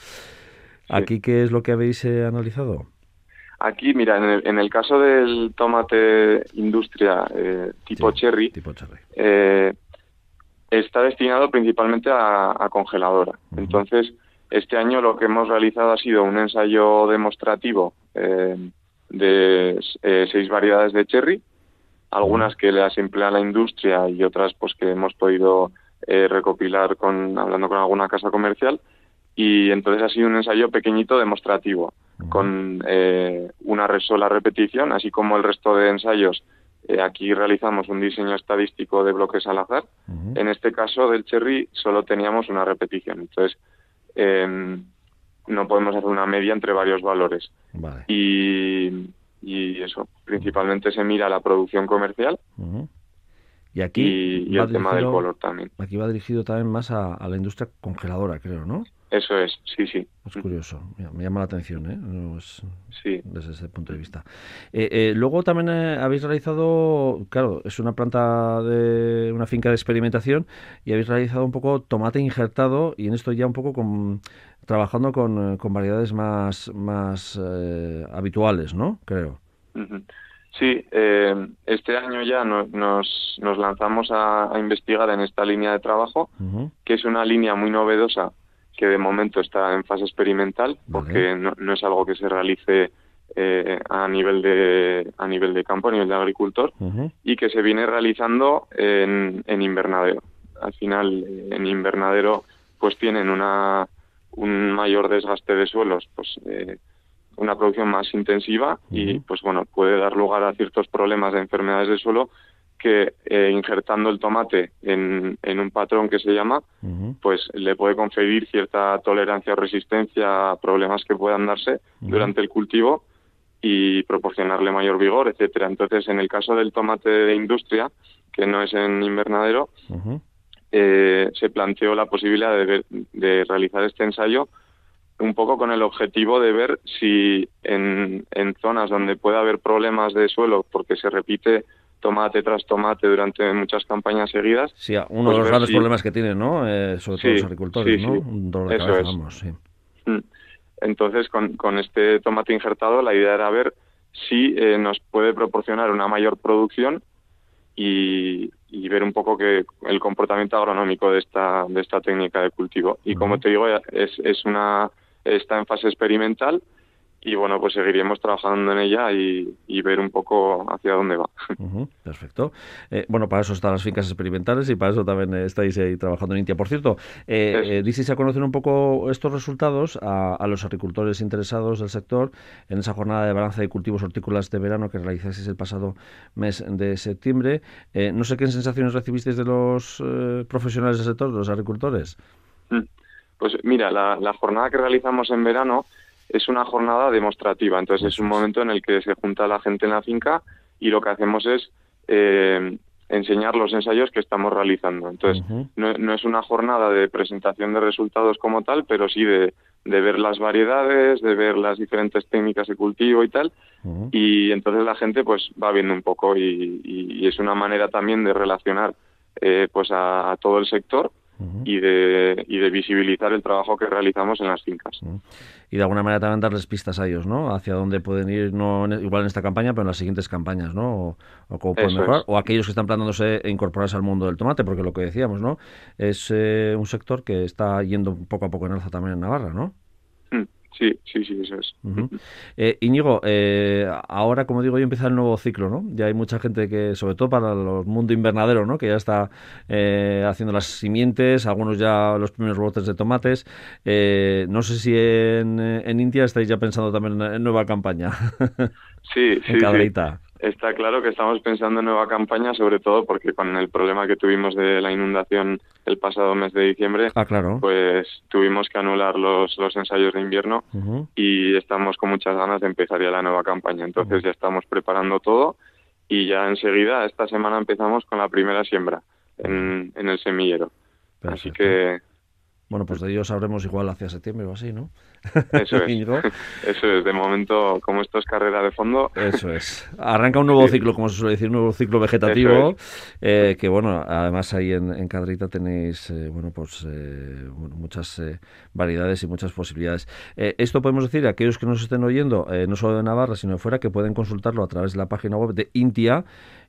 aquí qué es lo que habéis eh, analizado aquí mira en el, en el, caso del tomate industria tipo cherry tipo cherry está destinado principalmente a, congeladora. Entonces, este año lo que hemos realizado ha sido un ensayo demostrativo eh, de eh, seis variedades de cherry, algunas que las emplea la industria y otras pues que hemos podido eh, recopilar con hablando con alguna casa comercial. Y entonces ha sido un ensayo pequeñito demostrativo con una sola repetición, así como el resto de ensayos eh, aquí realizamos un diseño estadístico de bloques al azar. En este caso del cherry solo teníamos una repetición. Entonces, em, no podemos hacer una media entre varios valores. Y, eso, principalmente se mira la producción comercial. Y aquí y, el tema del color también. Aquí va dirigido también más a, a la industria congeladora, creo, ¿no? Eso es, sí, sí. Es curioso, me llama la atención, ¿eh? sí. Desde ese punto de vista. Eh, eh, luego también eh, habéis realizado, claro, es una planta de una finca de experimentación y habéis realizado un poco tomate injertado y en esto ya un poco con, trabajando con, con variedades más, más habituales, ¿no? Creo. Sí, este año ya nos, nos lanzamos a, investigar en esta línea de trabajo, que es una línea muy novedosa que de momento está en fase experimental porque no, es algo que se realice eh, a nivel de a nivel de campo a nivel de agricultor y que se viene realizando en, en invernadero. Al final en invernadero pues tienen una un mayor desgaste de suelos pues eh, una producción más intensiva y pues bueno puede dar lugar a ciertos problemas de enfermedades de suelo que eh, injertando el tomate en, en, un patrón que se llama, pues le puede conferir cierta tolerancia o resistencia a problemas que puedan darse durante el cultivo y proporcionarle mayor vigor, etcétera. Entonces, en el caso del tomate de industria, que no es en invernadero, eh, se planteó la posibilidad de, de realizar este ensayo un poco con el objetivo de ver si en, en zonas donde pueda haber problemas de suelo porque se repite tomate tras tomate durante muchas campañas seguidas. Sí, uno de pues los grandes problemas que tienen, ¿no? Eh, sobre todo los agricultores, ¿no? Un dolor de Eso cabeza, vamos, sí. Mm. Entonces, con, con, este tomate injertado, la idea era ver si eh, nos puede proporcionar una mayor producción y, y, ver un poco que el comportamiento agronómico de esta, de esta técnica de cultivo. Y como te digo, es, es una, está en fase experimental y bueno, pues seguiríamos trabajando en ella y, ver un poco hacia dónde va. perfecto. Eh, bueno, para eso están las fincas experimentales y para eso también estáis ahí trabajando en Intia. Por cierto, eh, eh a conocer un poco estos resultados a, los agricultores interesados del sector en esa jornada de balance de cultivos hortícolas de verano que realizasteis el pasado mes de septiembre. Eh, no sé qué sensaciones recibisteis de los profesionales del sector, de los agricultores. Mm. Pues mira, la jornada que realizamos en verano es una jornada demostrativa. Entonces es un momento en el que se junta la gente en la finca y lo que hacemos es eh, enseñar los ensayos que estamos realizando. Entonces, no, no, es una jornada de presentación de resultados como tal, pero sí de, de ver las variedades, de ver las diferentes técnicas de cultivo y tal. Y entonces la gente pues va viendo un poco y, y, es una manera también de relacionar eh, pues a, todo el sector y, de, y de visibilizar el trabajo que realizamos en las fincas. Y de alguna manera también darles pistas a ellos, ¿no? Hacia dónde pueden ir, no igual en esta campaña, pero en las siguientes campañas, ¿no? O, cómo pueden mejorar. O aquellos que están planteándose incorporarse al mundo del tomate, porque lo que decíamos, ¿no? Es eh, un sector que está yendo poco a poco en alza también en Navarra, ¿no? Sí, sí, sí, eso es. Eh, Íñigo, eh, ahora, como digo, ya empieza el nuevo ciclo, ¿no? Ya hay mucha gente que, sobre todo para el mundo invernadero, ¿no? Que ya está eh, haciendo las simientes, algunos ya los primeros brotes de tomates. Eh, no sé si en, en, India estáis ya pensando también en, nueva campaña. Sí, sí, sí. Está claro que estamos pensando en nueva campaña, sobre todo porque con el problema que tuvimos de la inundación el pasado mes de diciembre, ah, claro. pues tuvimos que anular los, los ensayos de invierno y estamos con muchas ganas de empezar ya la nueva campaña. Entonces ya estamos preparando todo y ya enseguida, esta semana empezamos con la primera siembra en, en el semillero. Así que bueno, pues de ellos sabremos igual hacia septiembre o así, ¿no? Eso es. Eso es. De momento, como esto es carrera de fondo. Eso es. Arranca un nuevo ciclo, como se suele decir, un nuevo ciclo vegetativo. Eh, que bueno, además ahí en, en Cadrita tenéis, eh, bueno, pues eh, muchas variedades y muchas posibilidades. esto podemos decir a aquellos que nos estén oyendo, no solo de Navarra, sino de fuera, que pueden consultarlo a través de la página web de Intia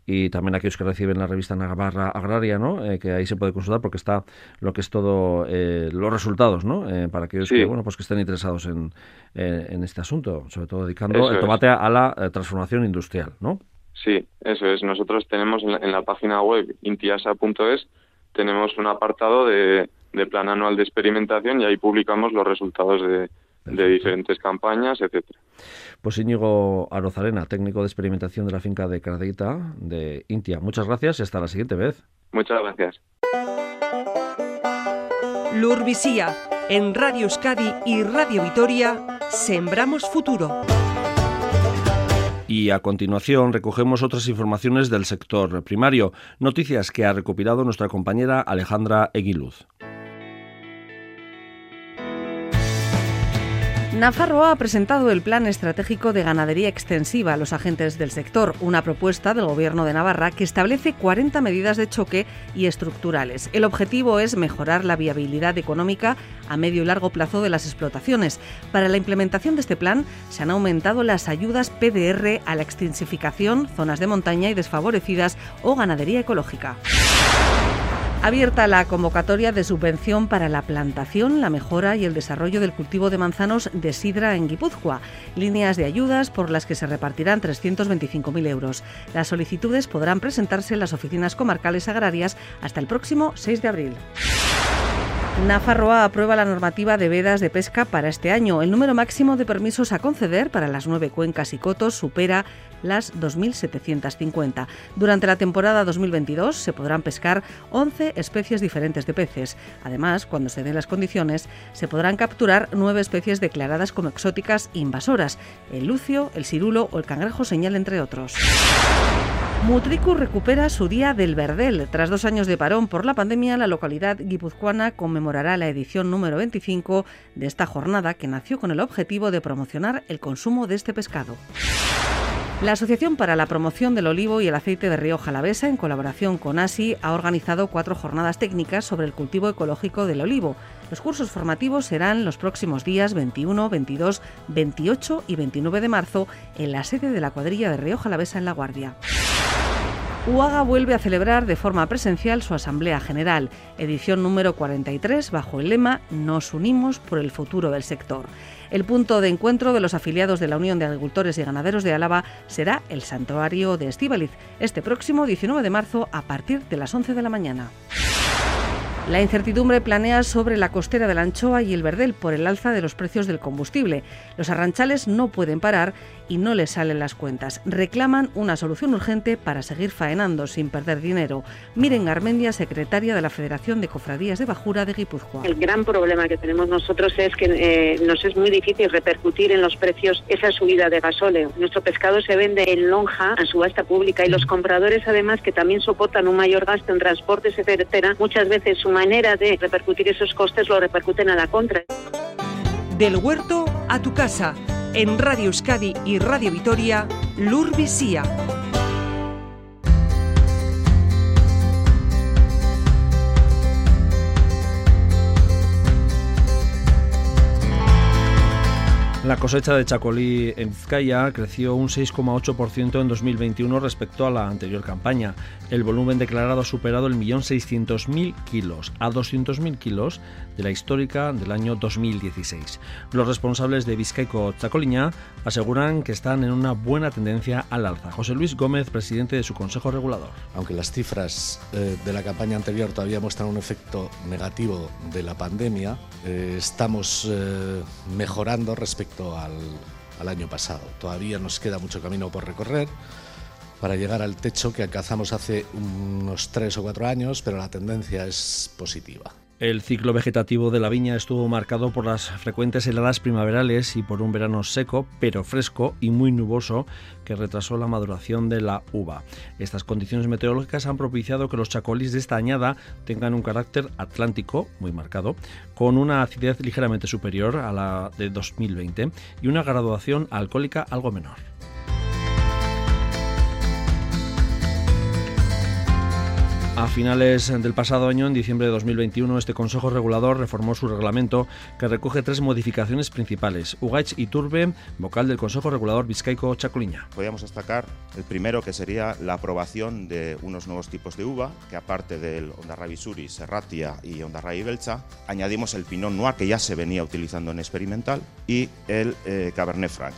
y también aquellos que reciben la revista Navarra Agraria, ¿no? Eh, que ahí se puede consultar porque está lo que es todo eh, los resultados, ¿no? Eh, para aquellos que bueno pues que estén interesados en, en este asunto, sobre todo dedicando el tomate a la transformación industrial, ¿no? Sí, eso es. Nosotros tenemos en la, página web intiasa.es tenemos un apartado de, de plan anual de experimentación y ahí publicamos los resultados de, de diferentes campañas, etcétera. Pues Íñigo Arozarena, técnico de experimentación de la finca de Cradeita de Intia. Muchas gracias y hasta la siguiente vez. Muchas gracias. Lurvisía, en Radio Euskadi y Radio Vitoria, Sembramos Futuro. Y a continuación recogemos otras informaciones del sector primario, noticias que ha recopilado nuestra compañera Alejandra Eguiluz. Nafarroa ha presentado el Plan Estratégico de Ganadería Extensiva a los agentes del sector, una propuesta del Gobierno de Navarra que establece 40 medidas de choque y estructurales. El objetivo es mejorar la viabilidad económica a medio y largo plazo de las explotaciones. Para la implementación de este plan se han aumentado las ayudas PDR a la extensificación, zonas de montaña y desfavorecidas o ganadería ecológica. Abierta la convocatoria de subvención para la plantación, la mejora y el desarrollo del cultivo de manzanos de sidra en Guipúzcoa. Líneas de ayudas por las que se repartirán 325.000 euros. Las solicitudes podrán presentarse en las oficinas comarcales agrarias hasta el próximo 6 de abril. Nafarroa aprueba la normativa de vedas de pesca para este año. El número máximo de permisos a conceder para las nueve cuencas y cotos supera las 2.750. Durante la temporada 2022 se podrán pescar 11 especies diferentes de peces. Además, cuando se den las condiciones, se podrán capturar nueve especies declaradas como exóticas invasoras, el lucio, el cirulo o el cangrejo señal, entre otros. Mutriku recupera su Día del Verdel. Tras dos años de parón por la pandemia, la localidad guipuzcoana conmemorará la edición número 25 de esta jornada que nació con el objetivo de promocionar el consumo de este pescado. La Asociación para la Promoción del Olivo y el Aceite de Río Jalavesa, en colaboración con ASI, ha organizado cuatro jornadas técnicas sobre el cultivo ecológico del olivo. Los cursos formativos serán los próximos días 21, 22, 28 y 29 de marzo en la sede de la cuadrilla de Río Jalavesa en La Guardia. UAGA vuelve a celebrar de forma presencial su Asamblea General, edición número 43, bajo el lema Nos unimos por el futuro del sector. El punto de encuentro de los afiliados de la Unión de Agricultores y Ganaderos de Álava será el Santuario de Estíbaliz, este próximo 19 de marzo a partir de las 11 de la mañana. La incertidumbre planea sobre la costera de la anchoa y el verdel por el alza de los precios del combustible. Los arranchales no pueden parar y no les salen las cuentas. Reclaman una solución urgente para seguir faenando sin perder dinero. Miren Garmendia, secretaria de la Federación de Cofradías de Bajura de Guipúzcoa. El gran problema que tenemos nosotros es que eh, nos es muy difícil repercutir en los precios esa subida de gasóleo. Nuestro pescado se vende en lonja a subasta pública y los compradores además que también soportan un mayor gasto en transportes, etcétera, muchas veces su manera de repercutir esos costes lo repercuten a la contra. Del huerto a tu casa, en Radio Euskadi y Radio Vitoria, Lur Visía. La cosecha de chacolí en Vizcaya creció un 6,8% en 2021 respecto a la anterior campaña. El volumen declarado ha superado el millón seiscientos mil kilos, a 200.000 kilos de la histórica del año 2016. Los responsables de Vizcaico Chacoliña aseguran que están en una buena tendencia al alza. José Luis Gómez, presidente de su consejo regulador. Aunque las cifras eh, de la campaña anterior todavía muestran un efecto negativo de la pandemia, eh, estamos eh, mejorando respecto al, al año pasado. Todavía nos queda mucho camino por recorrer para llegar al techo que alcanzamos hace unos tres o cuatro años, pero la tendencia es positiva. El ciclo vegetativo de la viña estuvo marcado por las frecuentes heladas primaverales y por un verano seco, pero fresco y muy nuboso que retrasó la maduración de la uva. Estas condiciones meteorológicas han propiciado que los chacolís de esta añada tengan un carácter atlántico muy marcado, con una acidez ligeramente superior a la de 2020 y una graduación alcohólica algo menor. A finales del pasado año, en diciembre de 2021, este Consejo Regulador reformó su reglamento que recoge tres modificaciones principales. Ugaich y Turbe, vocal del Consejo Regulador Vizcaico Chacoliña. Podríamos destacar el primero que sería la aprobación de unos nuevos tipos de uva, que aparte del Ondarrabi Suri, Serratia y Ondarrabi Belcha, añadimos el Pinot Noir que ya se venía utilizando en experimental y el eh, Cabernet Franc.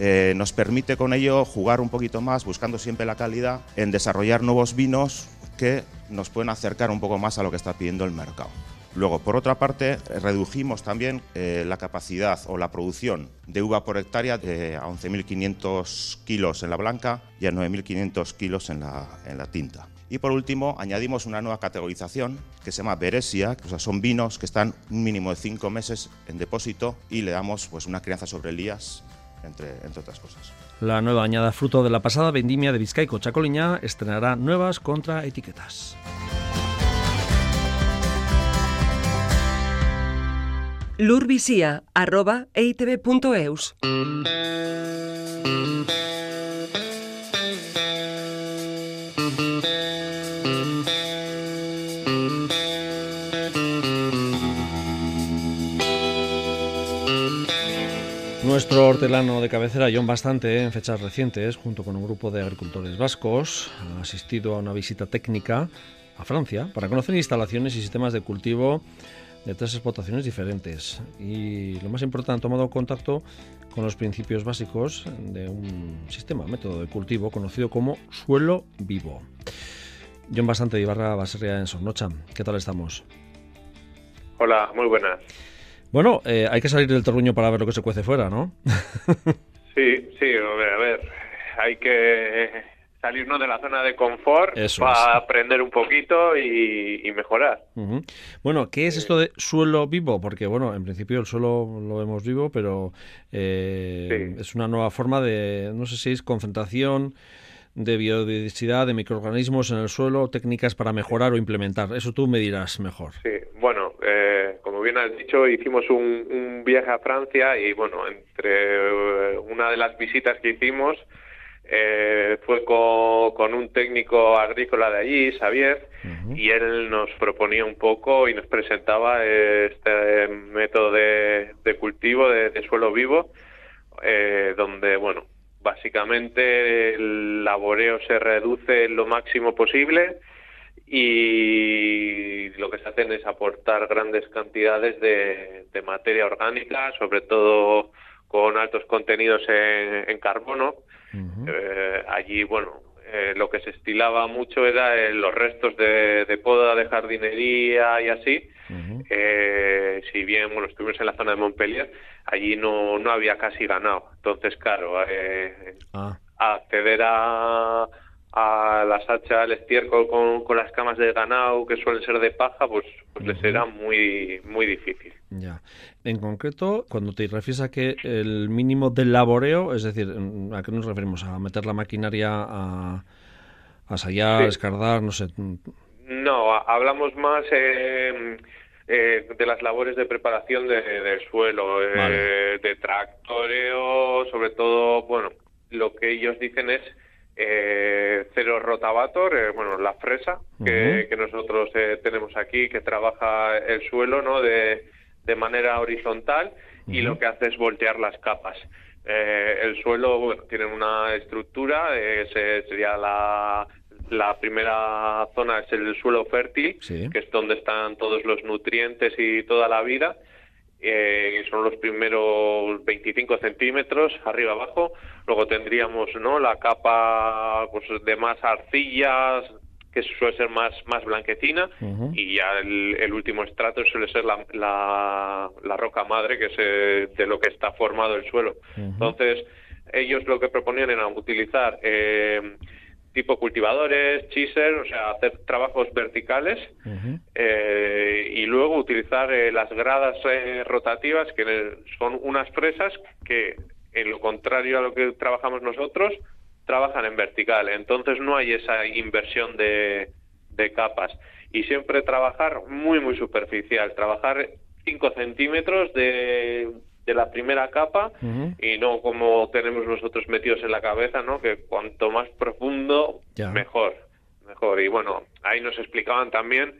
Eh, nos permite con ello jugar un poquito más, buscando siempre la calidad, en desarrollar nuevos vinos que nos pueden acercar un poco más a lo que está pidiendo el mercado. Luego, por otra parte, redujimos también eh, la capacidad o la producción de uva por hectárea de a 11.500 kilos en la blanca y a 9.500 kilos en la, en la tinta. Y por último, añadimos una nueva categorización que se llama Beresia, que son vinos que están un mínimo de cinco meses en depósito y le damos pues, una crianza sobre elías, entre, entre otras cosas. La nueva añada fruto de la pasada vendimia de Vizcaico Chacoliña estrenará nuevas contraetiquetas. Lurvisía, Nuestro hortelano de cabecera, John Bastante, en fechas recientes, junto con un grupo de agricultores vascos, ha asistido a una visita técnica a Francia para conocer instalaciones y sistemas de cultivo de tres explotaciones diferentes. Y lo más importante, han tomado contacto con los principios básicos de un sistema, método de cultivo conocido como suelo vivo. John Bastante de Ibarra Baserria en Sornocha. ¿Qué tal estamos? Hola, muy buenas. Bueno, eh, hay que salir del terruño para ver lo que se cuece fuera, ¿no? sí, sí, a ver, a ver, hay que salirnos de la zona de confort Eso para es. aprender un poquito y, y mejorar. Bueno, ¿qué es esto de suelo vivo? Porque, bueno, en principio el suelo lo vemos vivo, pero eh, Sí. es una nueva forma de, no sé si es concentración de biodiversidad, de microorganismos en el suelo, técnicas para mejorar o implementar. Eso tú me dirás mejor. Sí, bueno, eh, como bien has dicho, hicimos un, un viaje a Francia y bueno, entre eh, una de las visitas que hicimos eh, fue con, con un técnico agrícola de allí, Xavier, y él nos proponía un poco y nos presentaba este método de, de cultivo de, de suelo vivo, eh, donde, bueno, básicamente el laboreo se reduce lo máximo posible y lo que se hacen es aportar grandes cantidades de, de materia orgánica, sobre todo con altos contenidos en, en carbono. Eh, allí, bueno, eh, lo que se estilaba mucho era eh, los restos de, poda, de jardinería y así. Eh, si bien bueno, estuvimos en la zona de Montpellier, allí no, no había casi ganado. Entonces, claro, ah. acceder a, a la sacha, al estiércol con, con, las camas de ganado que suelen ser de paja, pues, pues les era muy, muy difícil. Ya. En concreto, cuando te refieres a que el mínimo del laboreo, es decir, ¿a qué nos referimos? ¿A meter la maquinaria a, a sayar, escardar, no sé? No, hablamos más eh, eh, de las labores de preparación del suelo, eh, de tractoreo, sobre todo, bueno, lo que ellos dicen es cero rotavator, bueno, la fresa que, que nosotros tenemos aquí, que trabaja el suelo, ¿no? De, de manera horizontal y lo que hace es voltear las capas. Eh, el suelo tiene una estructura, ese sería la, la primera zona es el suelo fértil, que es donde están todos los nutrientes y toda la vida. Eh, son los primeros 25 centímetros arriba abajo. Luego tendríamos no la capa pues, de más arcillas, que suele ser más, más blanquecina, y ya el, último estrato suele ser la, la, roca madre, que es eh, de lo que está formado el suelo. Entonces, ellos lo que proponían era utilizar eh, tipo cultivadores, chiser, o sea, hacer trabajos verticales eh, y luego utilizar las gradas rotativas, que son unas fresas que, en lo contrario a lo que trabajamos nosotros, trabajan en vertical, entonces no hay esa inversión de, capas. Y siempre trabajar muy, muy superficial, trabajar 5 centímetros de, de la primera capa y no como tenemos nosotros metidos en la cabeza, ¿no? Que cuanto más profundo, mejor, mejor. Y bueno, ahí nos explicaban también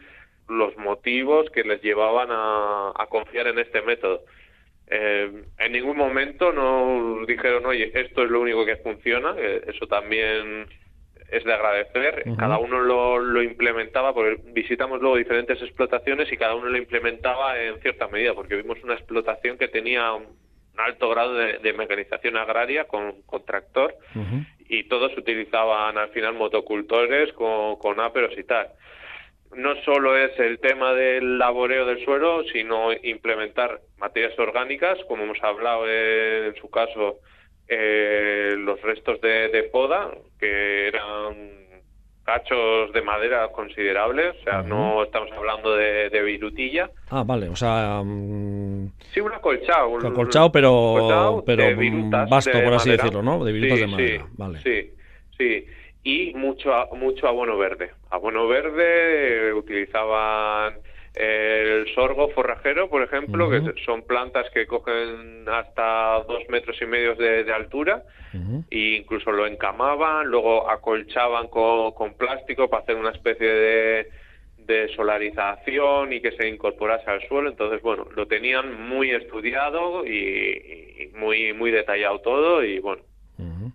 los motivos que les llevaban a confiar en este método. Eh, en ningún momento nos dijeron, oye, esto es lo único que funciona, eso también es de agradecer. Cada uno lo, implementaba, porque visitamos luego diferentes explotaciones y cada uno lo implementaba en cierta medida, porque vimos una explotación que tenía un alto grado de, mecanización agraria con, tractor y todos utilizaban al final motocultores con, con áperos y tal. No solo es el tema del laboreo del suelo, sino implementar materias orgánicas, como hemos hablado en su caso, eh, los restos de, poda, que eran cachos de madera considerables, o sea, no estamos hablando de, virutilla. Ah, vale, o sea... Um... Sí, un acolchado. Un acolchado, pero, pero vasto, por así decirlo, ¿no? De virutas de madera, vale. Sí, sí y mucho, mucho abono verde. Abono verde eh, utilizaban el sorgo forrajero, por ejemplo, que son plantas que cogen hasta dos metros y medio de, altura e incluso lo encamaban, luego acolchaban con, plástico para hacer una especie de, de, solarización y que se incorporase al suelo. Entonces, bueno, lo tenían muy estudiado y, muy, muy detallado todo y bueno,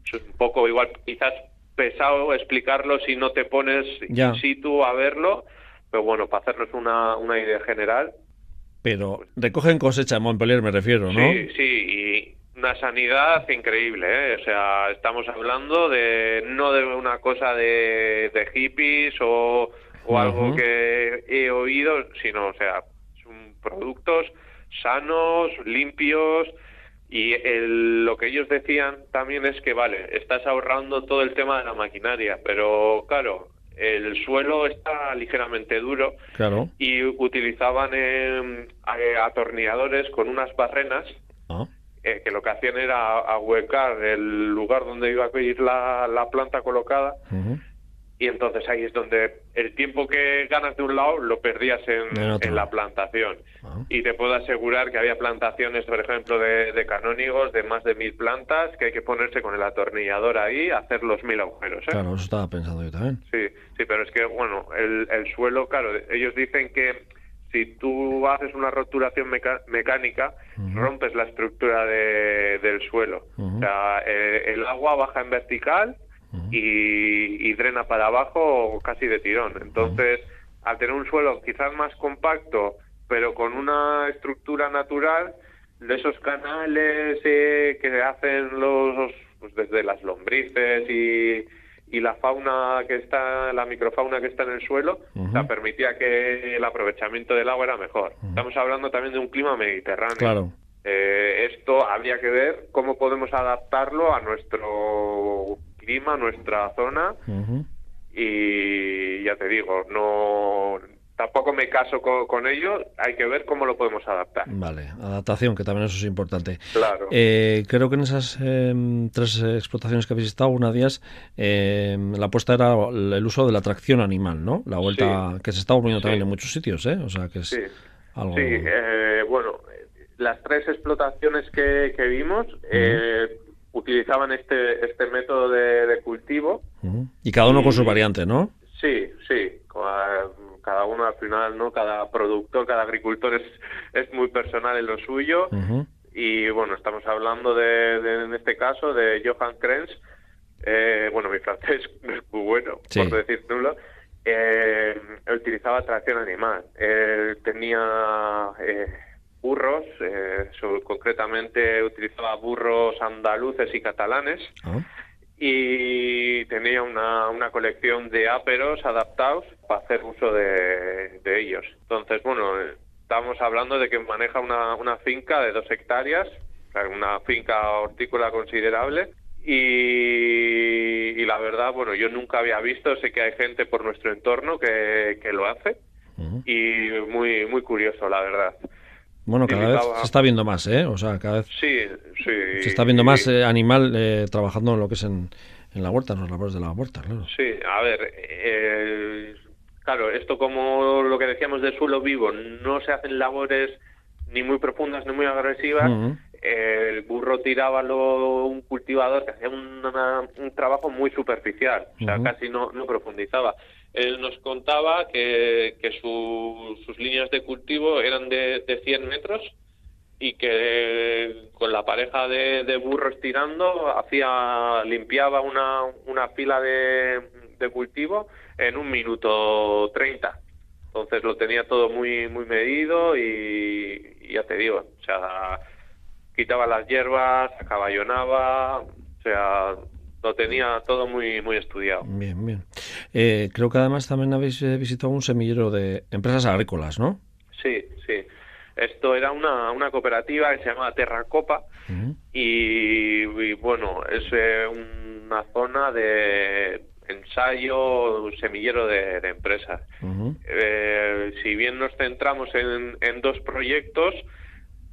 es un poco igual, quizás pesado explicarlo si no te pones in situ a verlo, pero bueno, para hacernos una, una idea general. Pero recogen cosecha en Montpellier, me refiero, ¿no? Sí, sí, y una sanidad increíble, ¿eh? O sea, estamos hablando de no de una cosa de, de hippies o, o algo que he oído, sino, o sea, son productos sanos, limpios, y lo que ellos decían también es que, vale, estás ahorrando todo el tema de la maquinaria, pero claro, el suelo está ligeramente duro claro. y utilizaban eh, atornilladores con unas barrenas ah. eh, que lo que hacían era ahuecar el lugar donde iba a ir la, la planta colocada y entonces ahí es donde el tiempo que ganas de un lado lo perdías en, la plantación. Ah. Y te puedo asegurar que había plantaciones, por ejemplo, de, canónigos de más de mil plantas que hay que ponerse con el atornillador ahí a hacer los mil agujeros. ¿eh? Claro, eso estaba pensando yo también. Sí, sí, pero es que, bueno, el, suelo, claro, ellos dicen que si tú haces una roturación mecánica, rompes la estructura del suelo. O sea, eh, el agua baja en vertical y, drena para abajo casi de tirón. Entonces, al tener un suelo quizás más compacto, pero con una estructura natural, de esos canales eh, que hacen los, pues desde las lombrices y, y la fauna que está, la microfauna que está en el suelo, permitía que el aprovechamiento del agua era mejor. Estamos hablando también de un clima mediterráneo. Claro. Eh, esto habría que ver cómo podemos adaptarlo a nuestro clima, nuestra zona. Y ya te digo, no tampoco me caso con, ello, hay que ver cómo lo podemos adaptar. Vale, adaptación, que también eso es importante. Claro. Eh, creo que en esas em, tres explotaciones que habéis estado, una de ellas, em, la apuesta era el uso de la tracción animal, ¿no? La vuelta que se está volviendo también en muchos sitios, ¿eh? O sea, que es sí. algo... Sí, eh, bueno, las tres explotaciones que, vimos... Eh, utilizaban este este método de, cultivo y cada uno con su variante, ¿no? Sí, sí cada uno al final, ¿no? Cada productor, cada agricultor es, es muy personal en lo suyo. Y bueno, estamos hablando de, en este caso, de Johan Krenz. Eh, bueno, mi francés no es muy bueno, por decir nulo. Eh, utilizaba tracción animal. tenía eh, burros, eh, concretamente utilizaba burros andaluces y catalanes. Ah y tenía una, una colección de áperos adaptados para hacer uso de, ellos. Entonces, bueno, estamos hablando de que maneja una, una finca de dos hectáreas, una finca hortícola considerable, y, la verdad, bueno, yo nunca había visto, sé que hay gente por nuestro entorno que, que lo hace, y muy, muy curioso, la verdad. Bueno, cada vez se está viendo más, ¿eh? O sea, cada vez sí, sí, se está viendo más eh, animal eh, trabajando en lo que es en, la huerta, en los labores de la huerta, claro. Sí, a ver, eh, claro, esto como lo que decíamos de suelo vivo, no se hacen labores ni muy profundas ni muy agresivas. el burro tiraba lo, un cultivador que hacía un trabajo muy superficial, o sea, casi no, no profundizaba él nos contaba que, que sus líneas de cultivo eran de, de 100 metros y que con la pareja de, burros tirando hacía limpiaba una, una fila de, de cultivo en un minuto 30. Entonces lo tenía todo muy muy medido y, y ya te digo, o sea, quitaba las hierbas, acaballonaba, o sea, lo tenía todo muy muy estudiado. Bien, bien. Eh, creo que además también habéis eh, visitado un semillero de empresas agrícolas, ¿no? Sí, sí. Esto era una, una cooperativa que se llamaba Terracopa y, bueno, es eh, una zona de ensayo, un semillero de, empresas. si bien nos centramos en, en dos proyectos,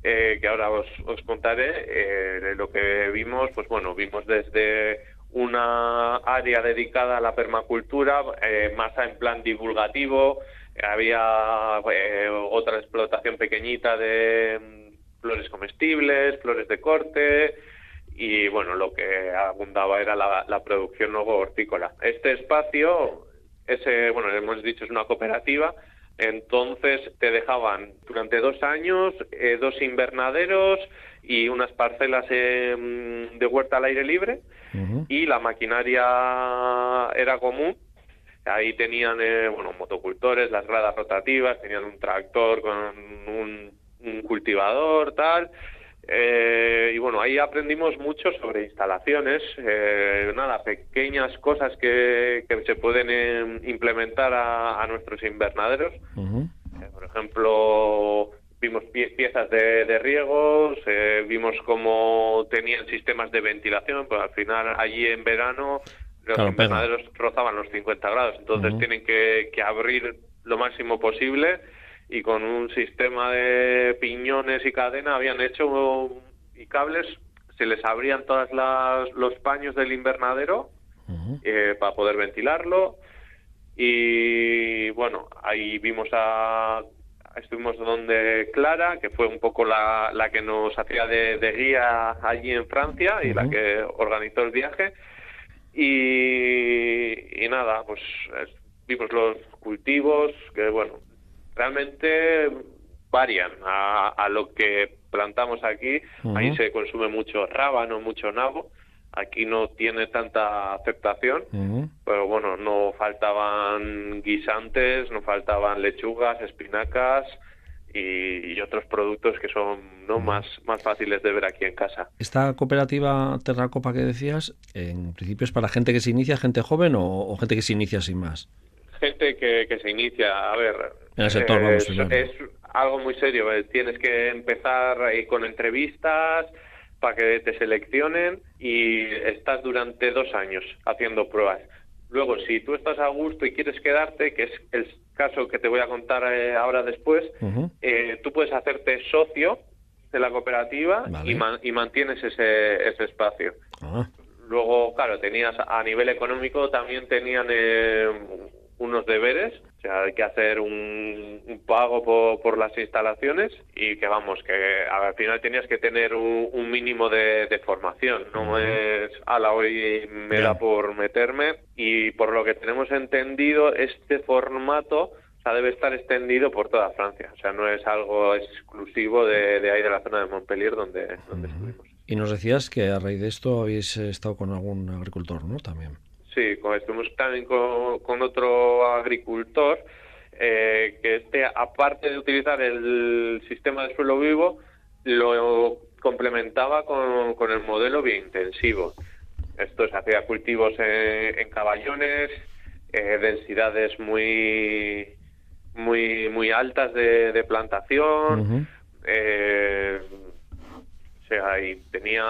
que ahora os, os contaré, lo que vimos, pues bueno, vimos desde una área dedicada a la permacultura, eh, más en plan divulgativo, había eh, otra explotación pequeñita de mm, flores comestibles, flores de corte y bueno, lo que abundaba era la, producción luego hortícola. Este espacio, ese, bueno, hemos dicho es una cooperativa, entonces te dejaban durante dos años eh, dos invernaderos y unas parcelas de huerta al aire libre y la maquinaria era común. Ahí tenían eh, bueno motocultores, las gradas rotativas, tenían un tractor con un, cultivador, tal. Eh, y bueno, ahí aprendimos mucho sobre instalaciones, eh, nada, pequeñas cosas que, que se pueden implementar a, nuestros invernaderos. por ejemplo, vimos piezas de, riegos, eh, vimos cómo tenían sistemas de ventilación, pues al final allí en verano los invernaderos rozaban los 50 grados, entonces tienen que, abrir lo máximo posible y con un sistema de piñones y cadena habían hecho y cables, se les abrían todos los paños del invernadero eh, para poder ventilarlo. Y bueno, ahí vimos a estuvimos donde Clara, que fue un poco la, la que nos hacía de, guía allí en Francia y la que organizó el viaje. Y, nada, pues vimos los cultivos que, bueno, realmente varían a, a lo que plantamos aquí. Ahí se consume mucho rábano, mucho nabo aquí no tiene tanta aceptación, pero bueno, no faltaban guisantes, no faltaban lechugas, espinacas y, otros productos que son no más, más fáciles de ver aquí en casa. Esta cooperativa Terracopa que decías, en principio es para gente que se inicia, gente joven o, gente que se inicia sin más. Gente que, que se inicia, a ver, en el sector, vamos, es, algo muy serio. Eh, tienes que empezar con entrevistas para que te seleccionen y estás durante dos años haciendo pruebas. Luego, si tú estás a gusto y quieres quedarte, que es el caso que te voy a contar eh, ahora después, eh, tú puedes hacerte socio de la cooperativa y, mantienes ese, ese espacio. Ah. Luego, claro, tenías a nivel económico también tenían unos deberes o sea, hay que hacer un, pago por, las instalaciones y que vamos, que al final tenías que tener un, mínimo de, formación. No es, a la hoy me da por meterme y por lo que tenemos entendido, este formato debe estar extendido por toda Francia. O sea, no es algo exclusivo de, ahí de la zona de Montpellier donde, donde estuvimos. Y nos decías que a raíz de esto habéis estado con algún agricultor, ¿no? También. Sí, estuvimos también con, otro agricultor eh, que este, aparte de utilizar el sistema de suelo vivo, lo complementaba con, el modelo biointensivo. Esto se hacía cultivos en, caballones, eh, densidades muy muy muy altas de, plantación. Eh, o sea, y tenía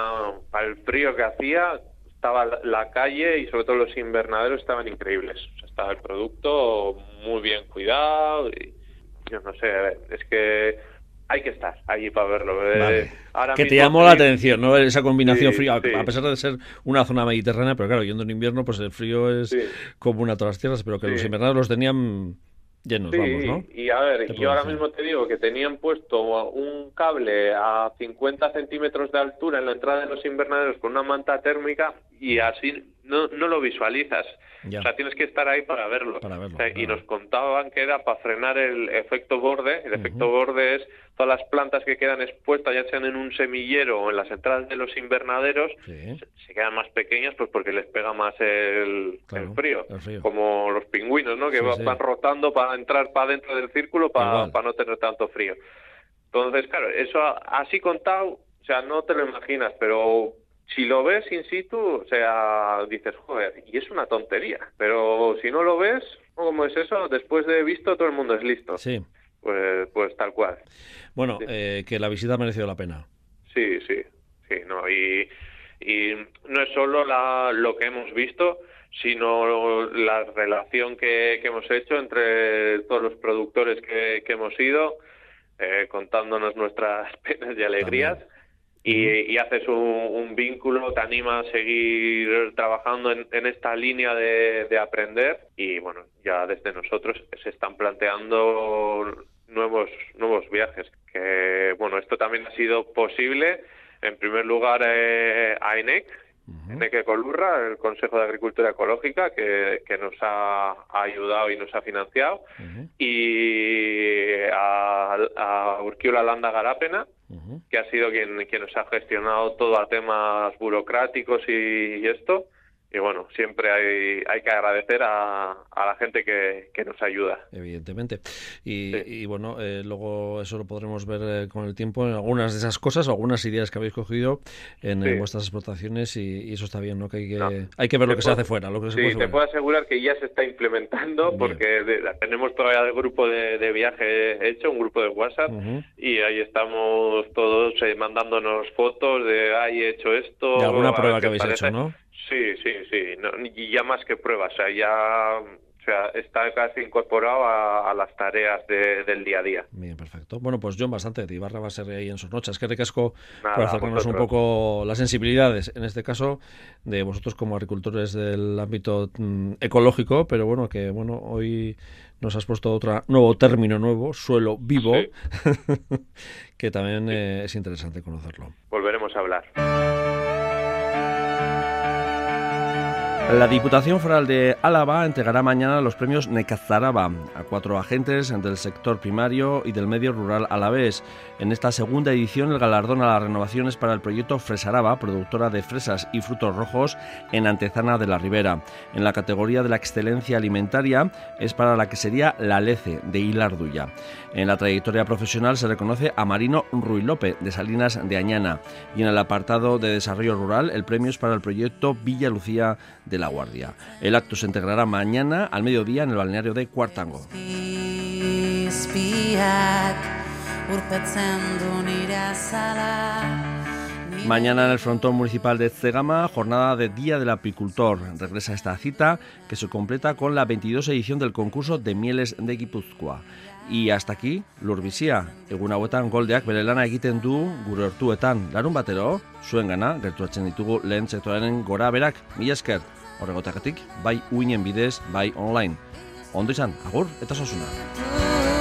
para el frío que hacía estaba la calle y sobre todo los invernaderos estaban increíbles. estaba el producto muy bien cuidado y yo no sé, es que hay que estar allí para verlo. Eh, que te llamó la atención, ¿no? Esa combinación frío, a pesar de ser una zona mediterránea, pero claro, yendo en invierno, pues el frío es como una todas las tierras, pero que los invernaderos los tenían vamos, ¿no? Y a ver, yo ahora mismo te digo que tenían puesto un cable a 50 centímetros de altura en la entrada de los invernaderos con una manta térmica y así no, no lo visualizas. O sea, tienes que estar ahí para verlo. y nos contaban que era para frenar el efecto borde. El efecto borde es todas las plantas que quedan expuestas, ya sean en un semillero o en las entradas de los invernaderos, se, quedan más pequeñas pues porque les pega más el, frío, Como los pingüinos, ¿no? Que van rotando para entrar para dentro del círculo para, para no tener tanto frío. Entonces, claro, eso así contado, o sea, no te lo imaginas, pero si lo ves in situ, o sea, dices, joder, y es una tontería. Pero si no lo ves, ¿cómo es eso? Después de visto, todo el mundo es listo. Sí. Pues, pues tal cual. Bueno, eh, que la visita ha merecido la pena. Sí, sí, sí, no, y, y no es solo la, lo que hemos visto, sino la relación que, que hemos hecho entre todos los productores que, que hemos ido, eh, contándonos nuestras penas y alegrías y, haces un, vínculo, te anima a seguir trabajando en, esta línea de, aprender y bueno, ya desde nosotros se están planteando nuevos, nuevos viajes. Que bueno, esto también ha sido posible en primer lugar eh, a INEC, uh Colurra, el Consejo de Agricultura Ecológica, que, nos ha, ayudado y nos ha financiado, y a, a Urquiola Landa Garapena, que ha sido quien, quien nos ha gestionado todo a temas burocráticos y, esto. Y bueno, siempre hay, hay que agradecer a, a la gente que, que, nos ayuda. Evidentemente. Y, bueno, eh, luego eso lo podremos ver eh, con el tiempo en algunas de esas cosas, algunas ideas que habéis cogido en, vuestras explotaciones y, eso está bien, ¿no? Que hay que, hay que ver lo que se hace fuera. Lo que sí, te puedo asegurar que ya se está implementando porque tenemos todavía el grupo de, de, viaje hecho, un grupo de WhatsApp, y ahí estamos todos eh, mandándonos fotos de, ay, he hecho esto. De alguna prueba que habéis hecho, ¿no? Sí, sí, sí. y ya más que pruebas, o sea, ya o sea, está casi incorporado a, las tareas del día a día. Bien, perfecto. Bueno, pues John, bastante. De Ibarra va a ser ahí en sus noches. Que recasco para acercarnos un poco las sensibilidades, en este caso, de vosotros como agricultores del ámbito mm, ecológico, pero bueno, que bueno, hoy nos has puesto otro nuevo término nuevo, suelo vivo, que también eh, es interesante conocerlo. Volveremos a hablar. La Diputación Foral de Álava entregará mañana los premios Necazaraba a cuatro agentes del sector primario y del medio rural alavés. En esta segunda edición, el galardón a las renovaciones para el proyecto Fresaraba, productora de fresas y frutos rojos en Antezana de la Ribera. En la categoría de la excelencia alimentaria es para la que sería la Lece de Hilarduya. En la trayectoria profesional se reconoce a Marino Ruy López de Salinas de Añana y en el apartado de desarrollo rural el premio es para el proyecto Villa Lucía de la Guardia. El acto se integrará mañana al mediodía en el balneario de Cuartango. Mañana en el frontón municipal de Cegama, jornada de Día del Apicultor. Regresa esta cita que se completa con la 22 edición del concurso de mieles de Guipúzcoa. Y hasta aquí, lurbizia, egun hauetan goldeak bere lana egiten du gure hortuetan. Larun batero, zuen gana, gertuatzen ditugu lehen gora berak. Horregotakatik, bai uinen bidez, bai online. Ondo izan, agur eta sosuna.